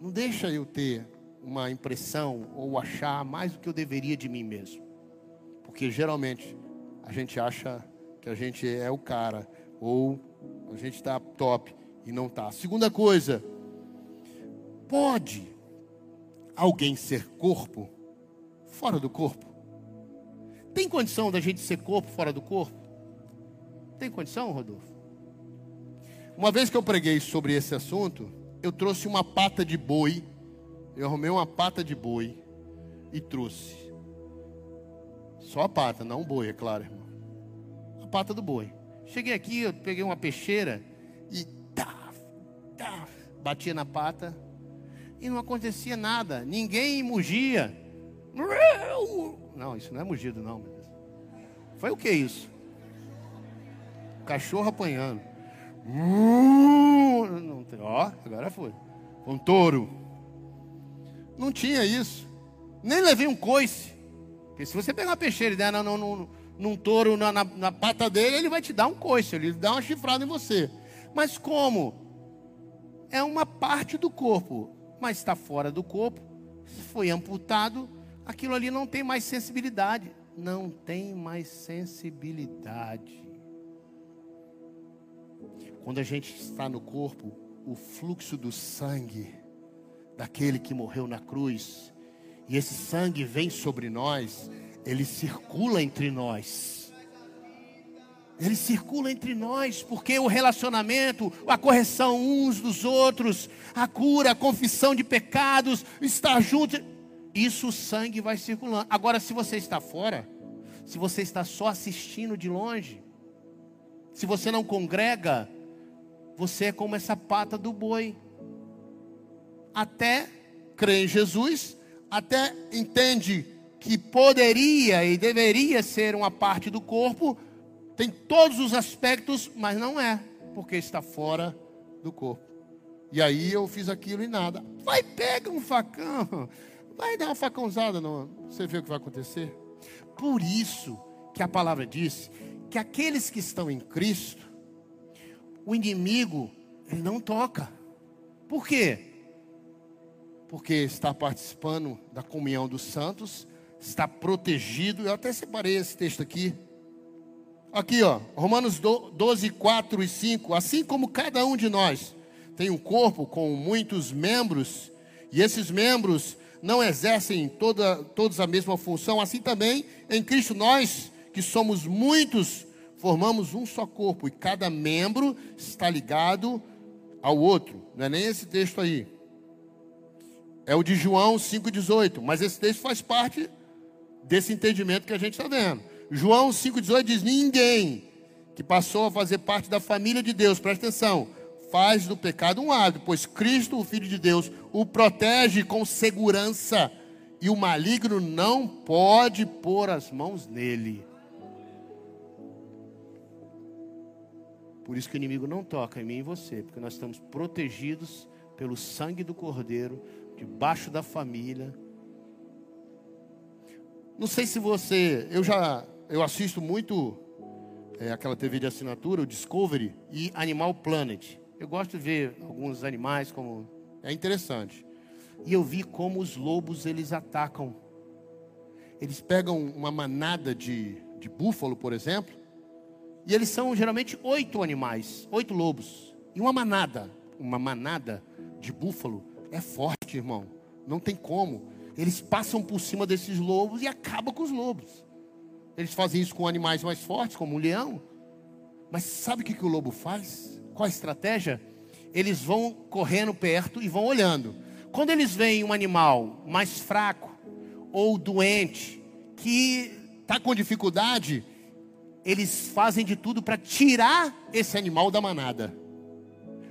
não deixa eu ter uma impressão ou achar mais do que eu deveria de mim mesmo. Porque geralmente a gente acha que a gente é o cara, ou a gente está top e não está. Segunda coisa, pode alguém ser corpo fora do corpo? Tem condição da gente ser corpo fora do corpo? Tem condição, Rodolfo? Uma vez que eu preguei sobre esse assunto, eu trouxe uma pata de boi, eu arrumei uma pata de boi e trouxe. Só a pata, não o boi, é claro, irmão pata do boi. Cheguei aqui, eu peguei uma peixeira e tá, tá, batia na pata e não acontecia nada. Ninguém mugia. Não, isso não é mugido, não. Foi o que isso? Cachorro apanhando. Ó, agora foi. Um touro. Não tinha isso. Nem levei um coice. Porque se você pegar uma peixeira e der, não, não, não, num touro na, na, na pata dele, ele vai te dar um coice, ele dá uma chifrada em você. Mas como? É uma parte do corpo, mas está fora do corpo, foi amputado, aquilo ali não tem mais sensibilidade. Não tem mais sensibilidade. Quando a gente está no corpo, o fluxo do sangue daquele que morreu na cruz, e esse sangue vem sobre nós, ele circula entre nós. Ele circula entre nós, porque o relacionamento, a correção uns dos outros, a cura, a confissão de pecados, estar junto, isso o sangue vai circulando. Agora, se você está fora, se você está só assistindo de longe, se você não congrega, você é como essa pata do boi. Até crê em Jesus, até entende que poderia e deveria ser uma parte do corpo, tem todos os aspectos, mas não é, porque está fora do corpo. E aí eu fiz aquilo e nada. Vai, pega um facão, vai dar uma facãozada, não. você vê o que vai acontecer? Por isso que a palavra diz que aqueles que estão em Cristo, o inimigo, ele não toca. Por quê? Porque está participando da comunhão dos santos, está protegido. Eu até separei esse texto aqui. Aqui, ó, Romanos 12, 4 e 5. Assim como cada um de nós tem um corpo com muitos membros, e esses membros não exercem toda, todos a mesma função, assim também em Cristo nós, que somos muitos, formamos um só corpo, e cada membro está ligado ao outro. Não é nem esse texto aí. É o de João 5,18. Mas esse texto faz parte desse entendimento que a gente está vendo. João 5,18 diz: Ninguém que passou a fazer parte da família de Deus, presta atenção, faz do pecado um hábito, pois Cristo, o Filho de Deus, o protege com segurança e o maligno não pode pôr as mãos nele. Por isso que o inimigo não toca em mim e em você, porque nós estamos protegidos pelo sangue do Cordeiro, debaixo da família. Não sei se você, eu já, eu assisto muito é, aquela TV de assinatura, o Discovery e Animal Planet. Eu gosto de ver alguns animais como é interessante. E eu vi como os lobos eles atacam. Eles pegam uma manada de, de búfalo, por exemplo, e eles são geralmente oito animais, oito lobos. E uma manada, uma manada de búfalo é forte, irmão. Não tem como. Eles passam por cima desses lobos e acabam com os lobos. Eles fazem isso com animais mais fortes, como o leão. Mas sabe o que, que o lobo faz? Qual a estratégia? Eles vão correndo perto e vão olhando. Quando eles veem um animal mais fraco ou doente, que está com dificuldade, eles fazem de tudo para tirar esse animal da manada.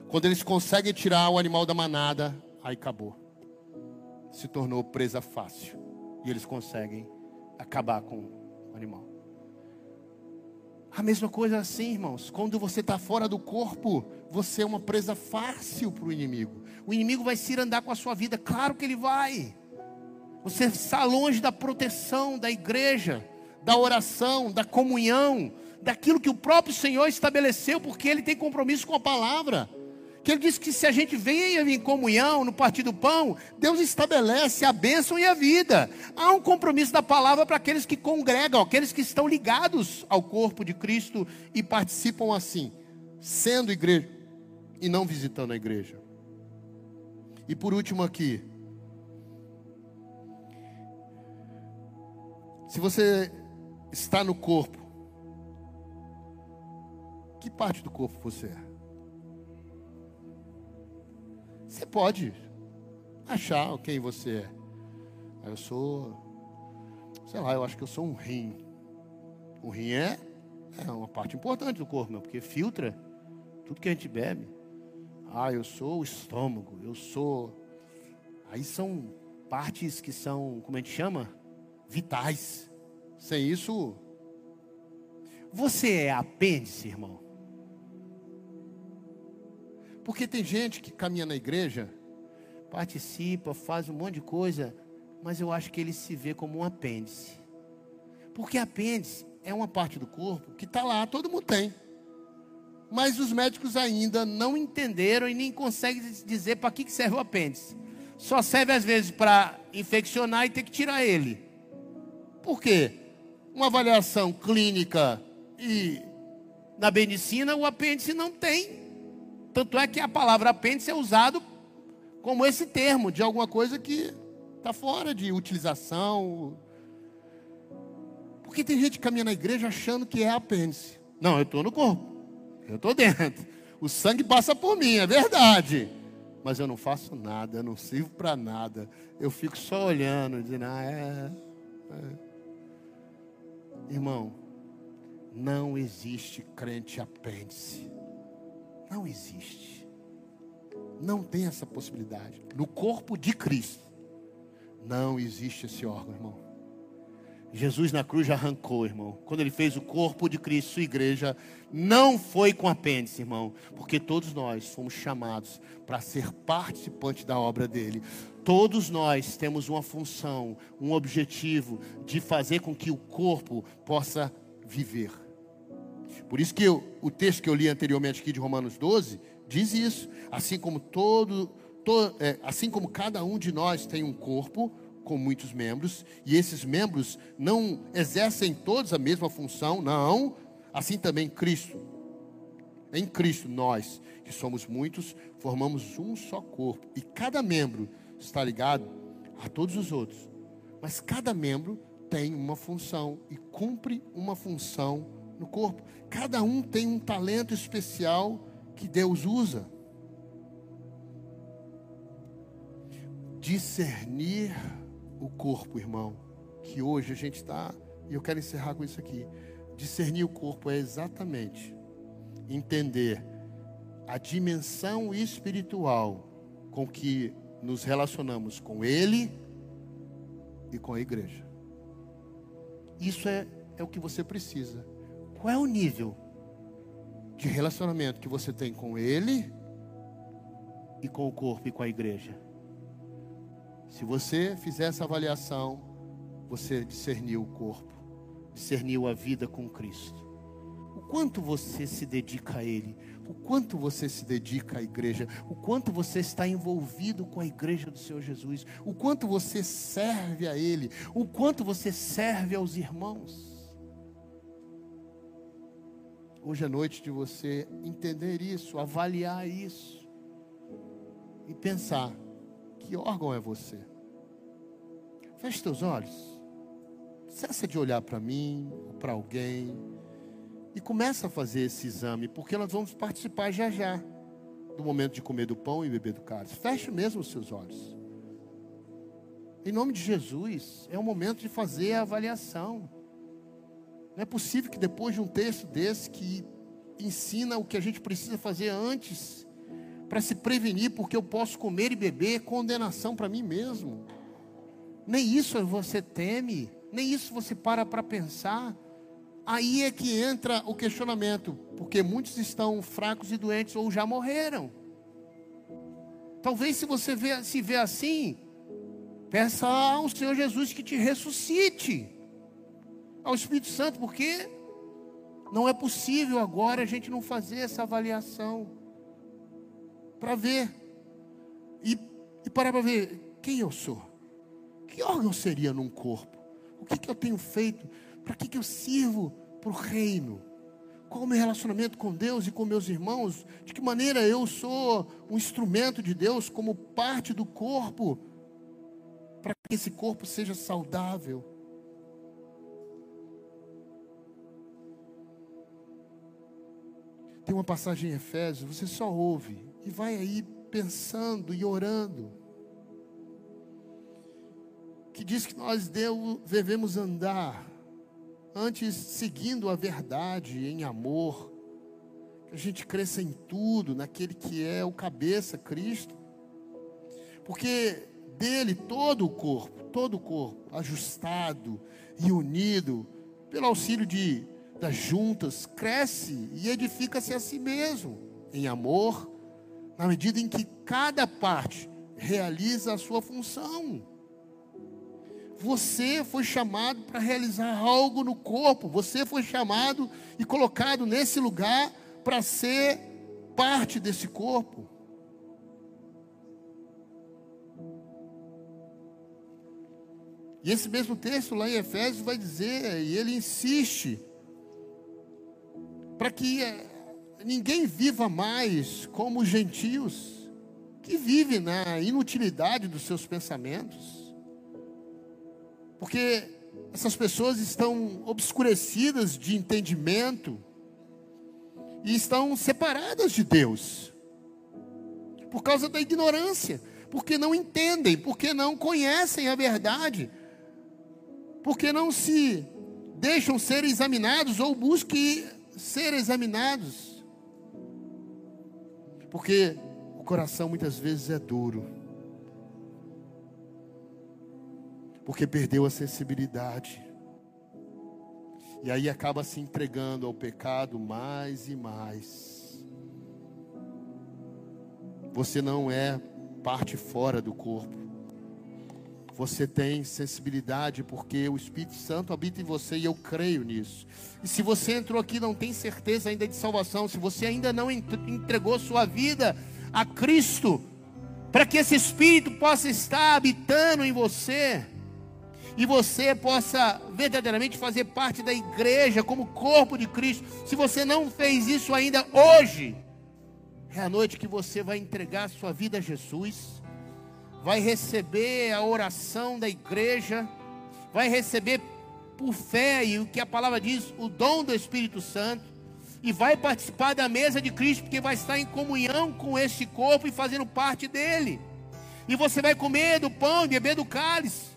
Quando eles conseguem tirar o animal da manada, aí acabou. Se tornou presa fácil. E eles conseguem acabar com o animal. A mesma coisa assim, irmãos. Quando você está fora do corpo, você é uma presa fácil para o inimigo. O inimigo vai se andar com a sua vida, claro que ele vai. Você está longe da proteção da igreja da oração, da comunhão, daquilo que o próprio Senhor estabeleceu, porque Ele tem compromisso com a palavra. Que Ele disse que se a gente vem em comunhão, no partir do pão, Deus estabelece a bênção e a vida. Há um compromisso da palavra para aqueles que congregam, aqueles que estão ligados ao corpo de Cristo e participam assim, sendo igreja e não visitando a igreja. E por último aqui, se você está no corpo, que parte do corpo você é? Você pode achar quem você é. Ah, eu sou, sei lá, eu acho que eu sou um rim. O rim é, é uma parte importante do corpo, meu, porque filtra tudo que a gente bebe. Ah, eu sou o estômago, eu sou. Aí são partes que são, como a gente chama? Vitais. Sem isso, você é apêndice, irmão. Porque tem gente que caminha na igreja, participa, faz um monte de coisa, mas eu acho que ele se vê como um apêndice. Porque apêndice é uma parte do corpo que está lá, todo mundo tem. Mas os médicos ainda não entenderam e nem conseguem dizer para que serve o apêndice. Só serve às vezes para infeccionar e ter que tirar ele. Por quê? Uma avaliação clínica e na medicina o apêndice não tem. Tanto é que a palavra apêndice é usado como esse termo de alguma coisa que está fora de utilização. Porque tem gente que caminha na igreja achando que é apêndice. Não, eu estou no corpo. Eu estou dentro. O sangue passa por mim, é verdade. Mas eu não faço nada, eu não sirvo para nada. Eu fico só olhando, dizendo, ah, é, é. Irmão, não existe crente apêndice. Não existe. Não tem essa possibilidade. No corpo de Cristo, não existe esse órgão, irmão. Jesus na cruz já arrancou, irmão. Quando ele fez o corpo de Cristo, sua igreja, não foi com apêndice, irmão, porque todos nós fomos chamados para ser participantes da obra dele. Todos nós temos uma função, um objetivo de fazer com que o corpo possa viver. Por isso que eu, o texto que eu li anteriormente aqui de Romanos 12 diz isso. Assim como todo, to, é, assim como cada um de nós tem um corpo, com muitos membros, e esses membros não exercem todos a mesma função, não. Assim também Cristo. Em Cristo, nós, que somos muitos, formamos um só corpo, e cada membro está ligado a todos os outros. Mas cada membro tem uma função e cumpre uma função no corpo. Cada um tem um talento especial que Deus usa. Discernir o corpo, irmão, que hoje a gente está, e eu quero encerrar com isso aqui. Discernir o corpo é exatamente entender a dimensão espiritual com que nos relacionamos com Ele e com a igreja. Isso é, é o que você precisa. Qual é o nível de relacionamento que você tem com Ele e com o corpo e com a igreja? Se você fizer essa avaliação, você discerniu o corpo, discerniu a vida com Cristo. O quanto você se dedica a Ele, o quanto você se dedica à igreja, o quanto você está envolvido com a igreja do Senhor Jesus, o quanto você serve a Ele, o quanto você serve aos irmãos. Hoje é noite de você entender isso, avaliar isso e pensar que órgão é você? Feche teus olhos. Cessa de olhar para mim ou para alguém. E começa a fazer esse exame, porque nós vamos participar já já do momento de comer do pão e beber do cálice. Feche mesmo os seus olhos. Em nome de Jesus, é o momento de fazer a avaliação. Não é possível que depois de um texto desse que ensina o que a gente precisa fazer antes para se prevenir, porque eu posso comer e beber, condenação para mim mesmo. Nem isso você teme, nem isso você para para pensar. Aí é que entra o questionamento, porque muitos estão fracos e doentes ou já morreram. Talvez se você vê, se vê assim, peça ao Senhor Jesus que te ressuscite, ao Espírito Santo, porque não é possível agora a gente não fazer essa avaliação para ver e, e parar para ver quem eu sou. Que órgão seria num corpo? O que, que eu tenho feito? Para que, que eu sirvo para o reino? Qual o meu relacionamento com Deus e com meus irmãos? De que maneira eu sou um instrumento de Deus como parte do corpo? Para que esse corpo seja saudável. Tem uma passagem em Efésios, você só ouve e vai aí pensando e orando. Que diz que nós devemos andar antes seguindo a verdade em amor. Que a gente cresça em tudo, naquele que é o cabeça, Cristo. Porque dele todo o corpo, todo o corpo, ajustado e unido, pelo auxílio de, das juntas, cresce e edifica-se a si mesmo, em amor, na medida em que cada parte realiza a sua função. Você foi chamado para realizar algo no corpo. Você foi chamado e colocado nesse lugar para ser parte desse corpo. E esse mesmo texto lá em Efésios vai dizer, e ele insiste, para que eh, ninguém viva mais como os gentios, que vivem na inutilidade dos seus pensamentos. Porque essas pessoas estão obscurecidas de entendimento e estão separadas de Deus por causa da ignorância, porque não entendem, porque não conhecem a verdade porque não se deixam ser examinados ou busquem ser examinados. Porque o coração muitas vezes é duro. Porque perdeu a sensibilidade. E aí acaba se entregando ao pecado mais e mais. Você não é parte fora do corpo. Você tem sensibilidade porque o Espírito Santo habita em você e eu creio nisso. E se você entrou aqui e não tem certeza ainda de salvação, se você ainda não entregou sua vida a Cristo, para que esse Espírito possa estar habitando em você, e você possa verdadeiramente fazer parte da igreja como corpo de Cristo. Se você não fez isso ainda hoje, é a noite que você vai entregar sua vida a Jesus vai receber a oração da igreja, vai receber por fé e o que a palavra diz, o dom do Espírito Santo, e vai participar da mesa de Cristo, porque vai estar em comunhão com este corpo e fazendo parte dele. E você vai comer do pão e beber do cálice.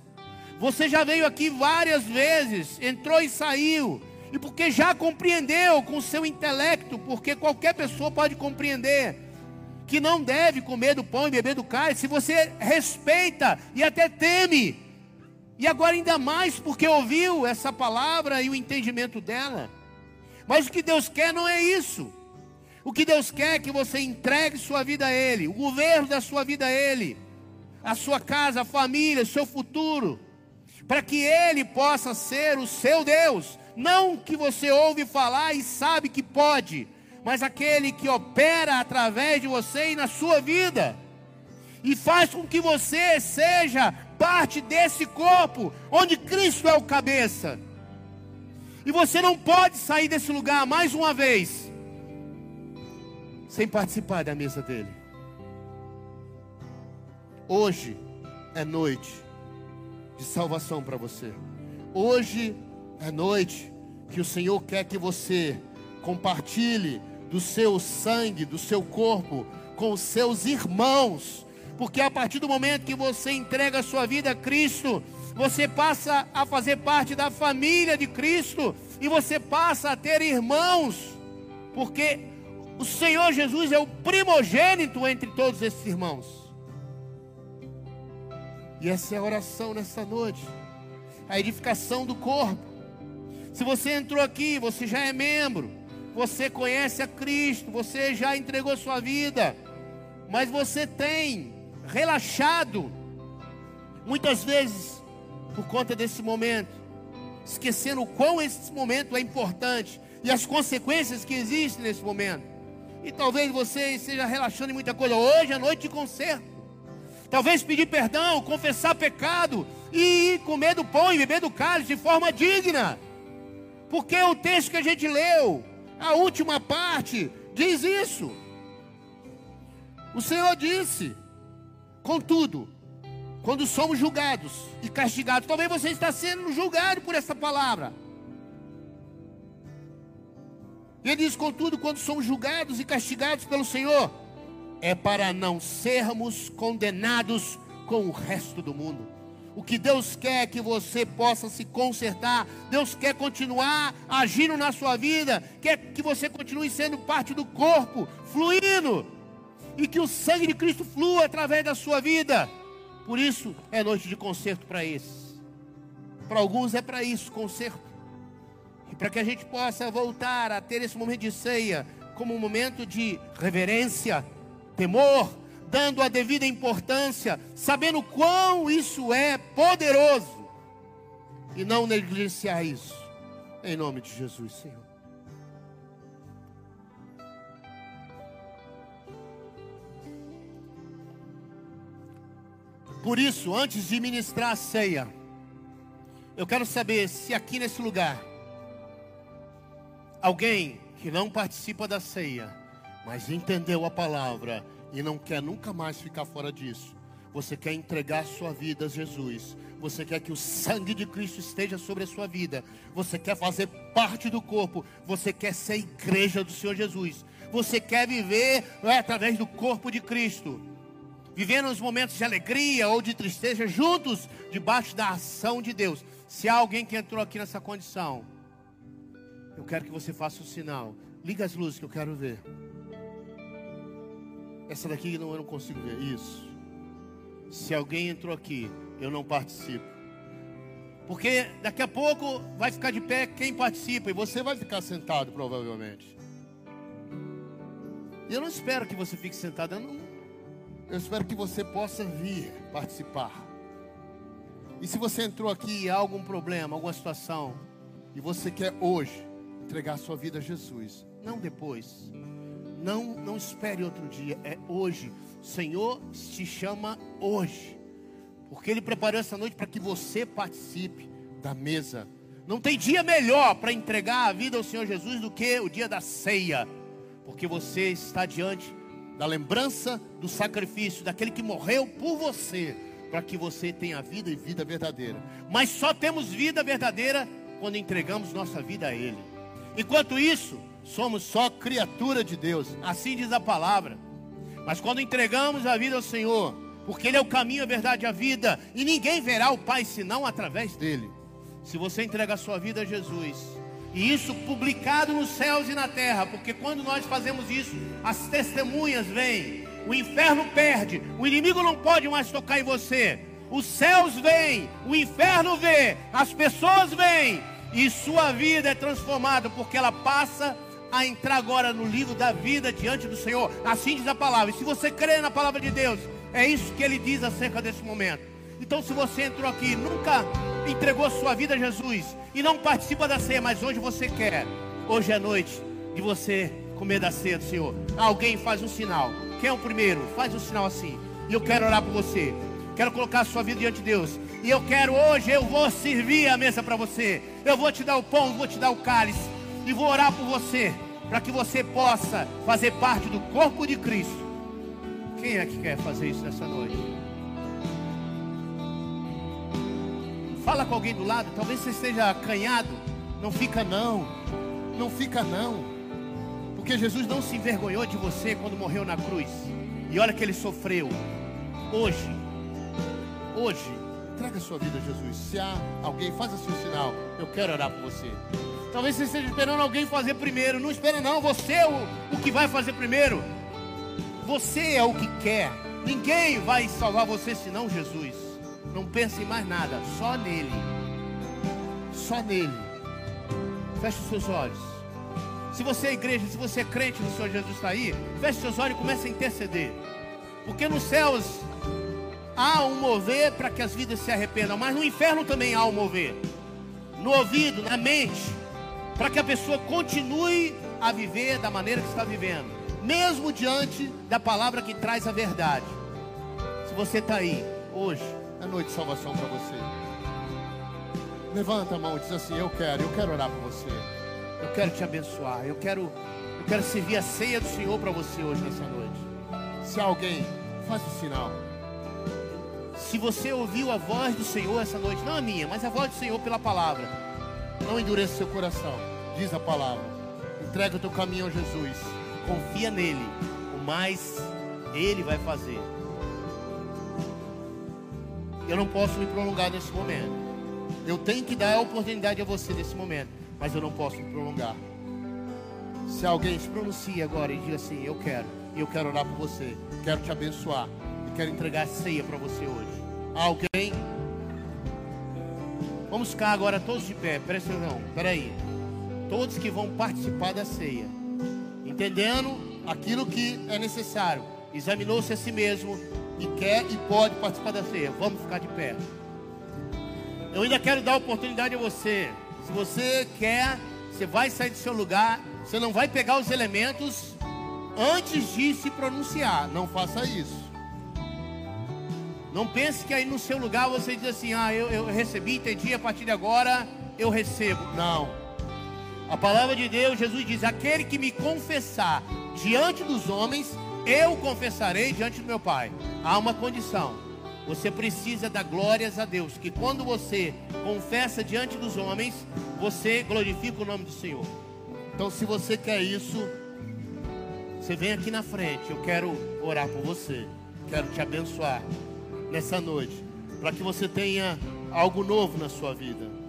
Você já veio aqui várias vezes, entrou e saiu, e porque já compreendeu com seu intelecto, porque qualquer pessoa pode compreender que não deve comer do pão e beber do cálice, se você respeita e até teme, e agora ainda mais porque ouviu essa palavra e o entendimento dela. Mas o que Deus quer não é isso. O que Deus quer é que você entregue sua vida a Ele, o governo da sua vida a Ele, a sua casa, a família, o seu futuro, para que Ele possa ser o seu Deus. Não que você ouve falar e sabe que pode, mas aquele que opera através de você e na sua vida, e faz com que você seja parte desse corpo, onde Cristo é o cabeça. E você não pode sair desse lugar mais uma vez, sem participar da mesa dele. Hoje é noite de salvação para você. Hoje é noite que o Senhor quer que você compartilhe do seu sangue, do seu corpo, com os seus irmãos. Porque a partir do momento que você entrega a sua vida a Cristo, você passa a fazer parte da família de Cristo e você passa a ter irmãos, porque o Senhor Jesus é o primogênito entre todos esses irmãos. E essa é a oração nessa noite, a edificação do corpo. Se você entrou aqui, você já é membro você conhece a Cristo, você já entregou sua vida, mas você tem relaxado, muitas vezes, por conta desse momento, esquecendo o quão esse momento é importante e as consequências que existem nesse momento. E talvez você esteja relaxando em muita coisa. Hoje é noite de conserto. Talvez pedir perdão, confessar pecado e comer do pão e beber do cálice de forma digna. Porque o texto que a gente leu a última parte diz isso. O Senhor disse: Contudo, quando somos julgados e castigados, talvez você está sendo julgado por essa palavra. Ele diz: Contudo, quando somos julgados e castigados pelo Senhor, é para não sermos condenados com o resto do mundo. O que Deus quer é que você possa se consertar. Deus quer continuar agindo na sua vida. Quer que você continue sendo parte do corpo, fluindo. E que o sangue de Cristo flua através da sua vida. Por isso é noite de conserto para esses. Para alguns é para isso, conserto. E para que a gente possa voltar a ter esse momento de ceia como um momento de reverência, temor, dando a devida importância, sabendo quão isso é poderoso e não negligenciar isso. Em nome de Jesus, Senhor. Por isso, antes de ministrar a ceia, eu quero saber se aqui nesse lugar alguém que não participa da ceia, mas entendeu a palavra e não quer nunca mais ficar fora disso. Você quer entregar sua vida a Jesus. Você quer que o sangue de Cristo esteja sobre a sua vida. Você quer fazer parte do corpo. Você quer ser igreja do Senhor Jesus. Você quer viver é, através do corpo de Cristo vivendo os momentos de alegria ou de tristeza juntos, debaixo da ação de Deus. Se há alguém que entrou aqui nessa condição, eu quero que você faça o sinal. Liga as luzes que eu quero ver. Essa daqui não, eu não consigo ver. Isso. Se alguém entrou aqui, eu não participo. Porque daqui a pouco vai ficar de pé quem participa e você vai ficar sentado provavelmente. E eu não espero que você fique sentado. Eu não, eu espero que você possa vir participar. E se você entrou aqui e há algum problema, alguma situação, e você quer hoje entregar sua vida a Jesus, não depois. Não, não espere outro dia, é hoje. O Senhor te chama hoje. Porque Ele preparou essa noite para que você participe da mesa. Não tem dia melhor para entregar a vida ao Senhor Jesus do que o dia da ceia. Porque você está diante da lembrança do sacrifício daquele que morreu por você, para que você tenha vida e vida verdadeira. Mas só temos vida verdadeira quando entregamos nossa vida a Ele. Enquanto isso, somos só criatura de Deus, assim diz a palavra. Mas quando entregamos a vida ao Senhor, porque Ele é o caminho, a verdade e a vida, e ninguém verá o Pai senão através dele. Se você entrega a sua vida a Jesus, e isso publicado nos céus e na terra, porque quando nós fazemos isso, as testemunhas vêm, o inferno perde, o inimigo não pode mais tocar em você. Os céus vêm, o inferno vê, as pessoas vêm, e sua vida é transformada, porque ela passa a entrar agora no livro da vida diante do Senhor. Assim diz a palavra. E se você crê na palavra de Deus, é isso que ele diz acerca desse momento. Então, se você entrou aqui e nunca entregou sua vida a Jesus e não participa da ceia, mas hoje você quer, hoje é noite de você comer da ceia do Senhor. Alguém faz um sinal. Quem é o primeiro? Faz um sinal assim. E eu quero orar por você. Quero colocar a sua vida diante de Deus. E eu quero hoje, eu vou servir a mesa para você. Eu vou te dar o pão, vou te dar o cálice. E vou orar por você. Para que você possa fazer parte do corpo de Cristo. Quem é que quer fazer isso nessa noite? Fala com alguém do lado, talvez você esteja acanhado. Não fica não. Não fica não. Porque Jesus não se envergonhou de você quando morreu na cruz. E olha que ele sofreu. Hoje, hoje, entrega a sua vida a Jesus. Se há alguém, faça seu sinal. Eu quero orar por você. Talvez você esteja esperando alguém fazer primeiro. Não espera não, você é o, o que vai fazer primeiro. Você é o que quer. Ninguém vai salvar você senão Jesus. Não pense em mais nada, só nele. Só nele. Feche os seus olhos. Se você é igreja, se você é crente no Senhor Jesus está aí, feche seus olhos e comece a interceder. Porque nos céus há um mover para que as vidas se arrependam, mas no inferno também há um mover. No ouvido, na mente, para que a pessoa continue a viver da maneira que está vivendo, mesmo diante da palavra que traz a verdade. Se você está aí hoje, é noite de salvação para você. Levanta a mão e diz assim: Eu quero, eu quero orar por você. Eu quero te abençoar. Eu quero, eu quero servir a ceia do Senhor para você hoje nessa noite. Se alguém, faz o sinal. Se você ouviu a voz do Senhor essa noite, não a minha, mas a voz do Senhor pela palavra, não endureça seu coração. Diz a palavra. Entrega o teu caminho a Jesus. Confia nele. O mais ele vai fazer. Eu não posso me prolongar nesse momento. Eu tenho que dar a oportunidade a você nesse momento, mas eu não posso me prolongar. Se alguém se pronuncia agora e diz assim: Eu quero, e eu quero orar por você, quero te abençoar, e quero entregar a ceia para você hoje. Alguém? Vamos ficar agora todos de pé, presta atenção, peraí. Todos que vão participar da ceia, entendendo aquilo que é necessário, examinou-se a si mesmo, e quer e pode participar da ceia, vamos ficar de pé. Eu ainda quero dar oportunidade a você. Se você quer, você vai sair do seu lugar, você não vai pegar os elementos antes de se pronunciar. Não faça isso. Não pense que aí no seu lugar você diz assim: ah, eu, eu recebi, entendi, a partir de agora eu recebo. Não. A palavra de Deus, Jesus diz: aquele que me confessar diante dos homens, eu confessarei diante do meu Pai. Há uma condição. Você precisa dar glórias a Deus. Que quando você confessa diante dos homens, você glorifica o nome do Senhor. Então, se você quer isso, você vem aqui na frente. Eu quero orar por você. Quero te abençoar nessa noite, para que você tenha algo novo na sua vida.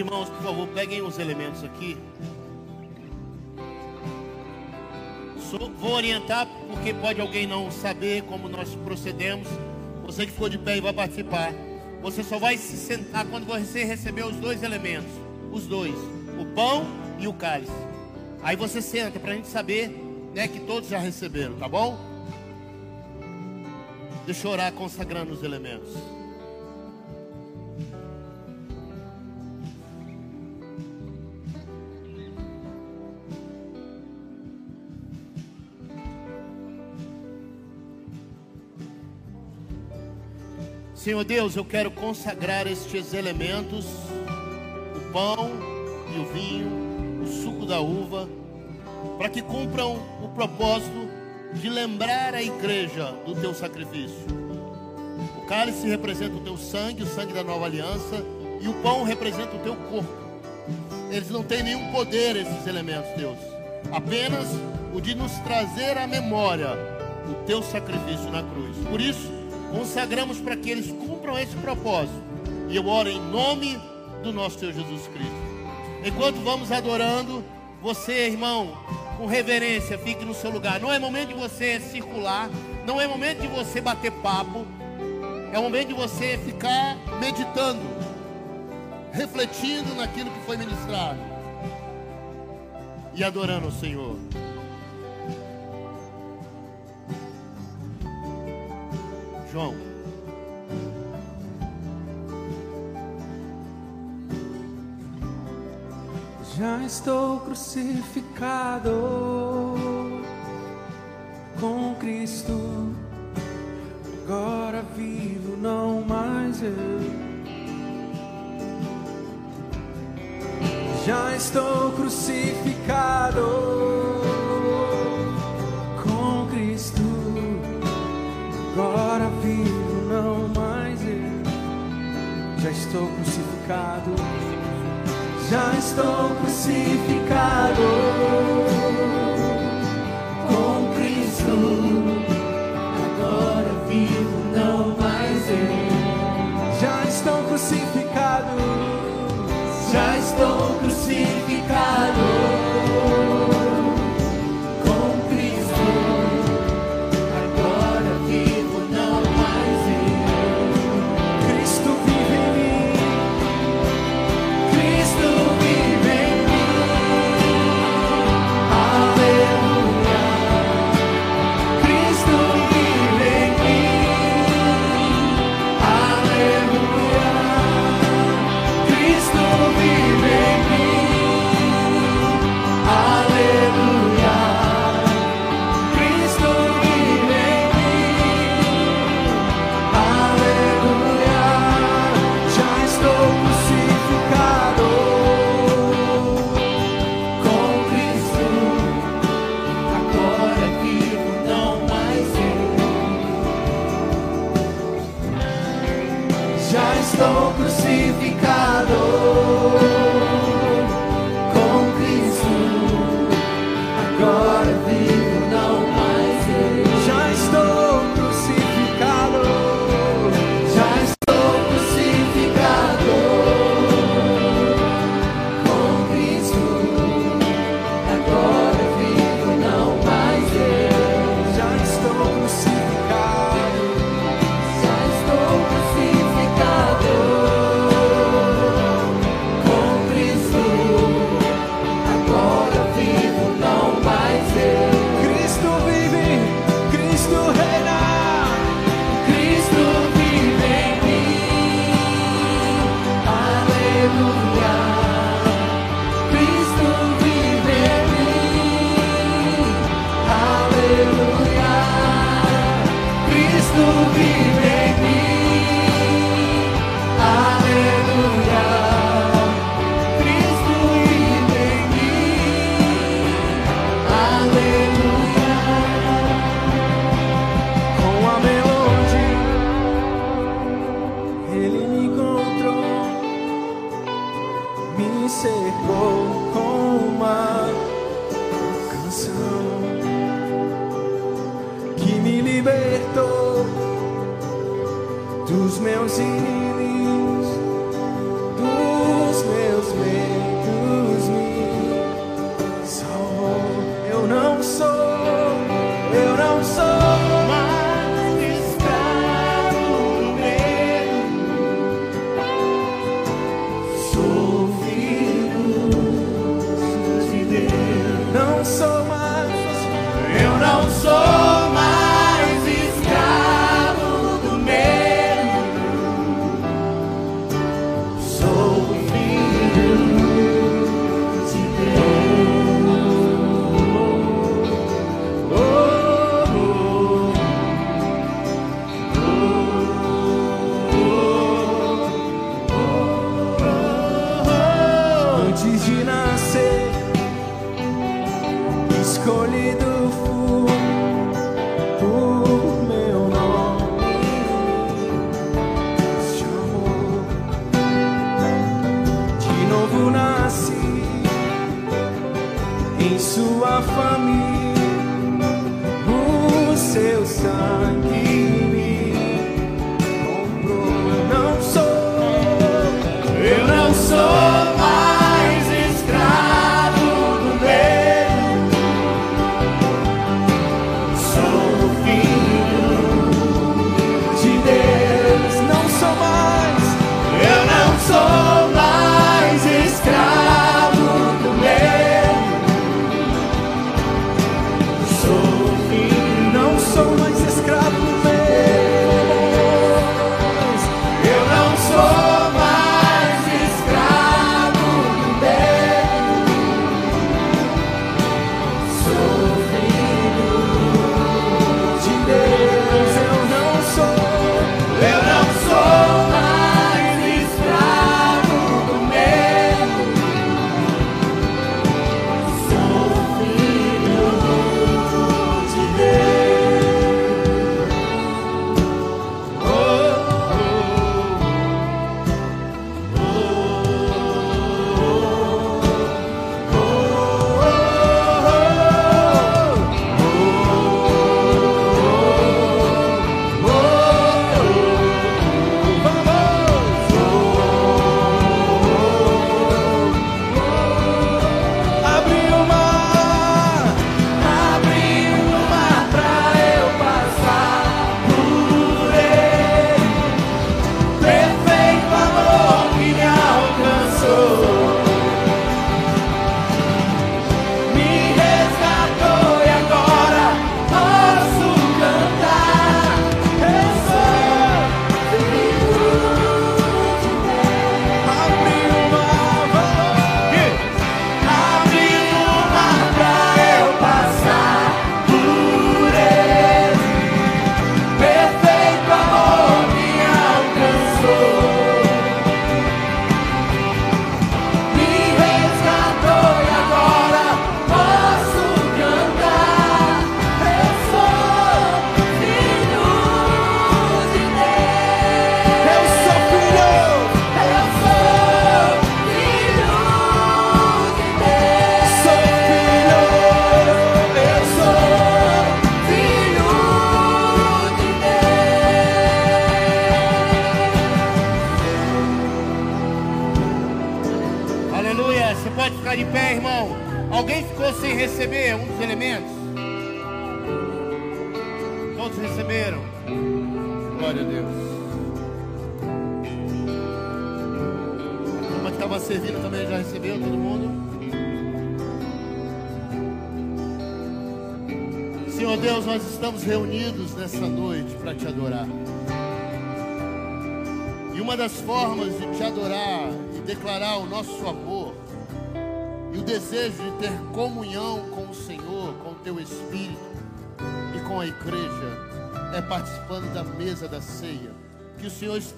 Irmãos, por favor, peguem os elementos aqui. Vou orientar porque pode alguém não saber como nós procedemos. Você que ficou de pé e vai participar. Você só vai se sentar quando você receber os dois elementos. Os dois. O pão e o cálice. Aí você senta para a gente saber né, que todos já receberam, tá bom? Deixa eu orar consagrando os elementos. Senhor Deus, eu quero consagrar estes elementos, o pão e o vinho, o suco da uva, para que cumpram o propósito de lembrar a igreja do teu sacrifício. O cálice representa o teu sangue, o sangue da nova aliança, e o pão representa o teu corpo. Eles não têm nenhum poder, esses elementos, Deus, apenas o de nos trazer à memória o teu sacrifício na cruz. Por isso, consagramos para que eles cumpram esse propósito. E eu oro em nome do nosso Senhor Jesus Cristo. Enquanto vamos adorando, você, irmão, com reverência, fique no seu lugar. Não é momento de você circular, não é momento de você bater papo, é momento de você ficar meditando, refletindo naquilo que foi ministrado e adorando o Senhor. João. Já estou crucificado com Cristo. Agora vivo, não mais eu. Já estou crucificado. Agora estou crucificado. Já estou crucificado com Cristo. Agora vivo, não mais eu. Já estou crucificado. Já estou crucificado.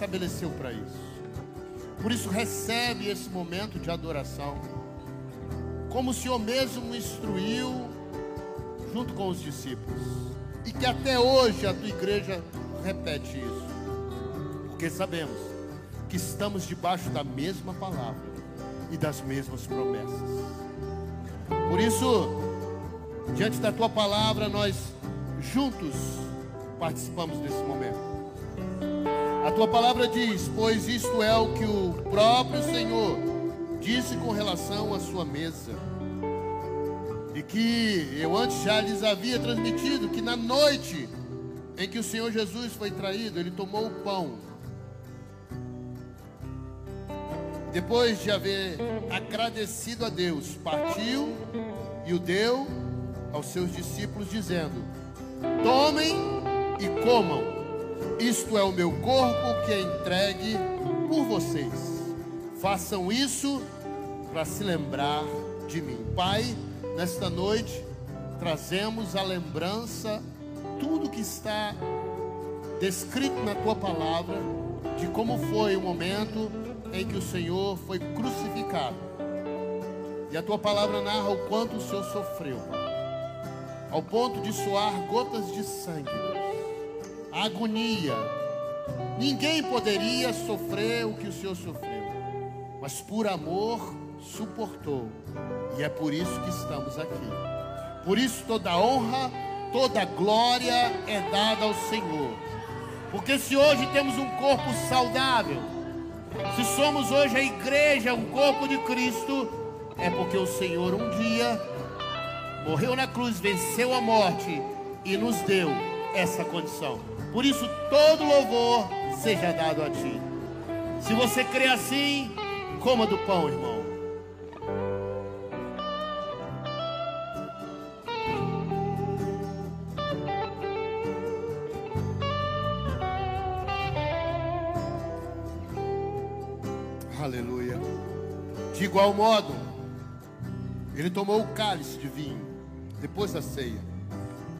Estabeleceu para isso. Por isso, recebe esse momento de adoração, como o Senhor mesmo instruiu, junto com os discípulos, e que até hoje a tua igreja repete isso, porque sabemos que estamos debaixo da mesma palavra e das mesmas promessas. Por isso, diante da tua palavra, nós juntos participamos desse momento. Tua palavra diz: Pois isto é o que o próprio Senhor disse com relação à sua mesa. E que eu antes já lhes havia transmitido que na noite em que o Senhor Jesus foi traído, ele tomou o pão. Depois de haver agradecido a Deus, partiu e o deu aos seus discípulos, dizendo: Tomem e comam. Isto é o meu corpo que é entregue por vocês. Façam isso para se lembrar de mim. Pai, nesta noite trazemos a lembrança tudo que está descrito na tua palavra de como foi o momento em que o Senhor foi crucificado. E a tua palavra narra o quanto o Senhor sofreu, ao ponto de suar gotas de sangue a agonia. Ninguém poderia sofrer o que o Senhor sofreu, mas por amor suportou, e é por isso que estamos aqui. Por isso toda honra, toda glória é dada ao Senhor. Porque se hoje temos um corpo saudável, se somos hoje a igreja, um corpo de Cristo, é porque o Senhor um dia morreu na cruz, venceu a morte e nos deu essa condição. Por isso, todo louvor seja dado a ti. Se você crê assim, coma do pão, irmão. Aleluia. De igual modo, ele tomou o cálice de vinho depois da ceia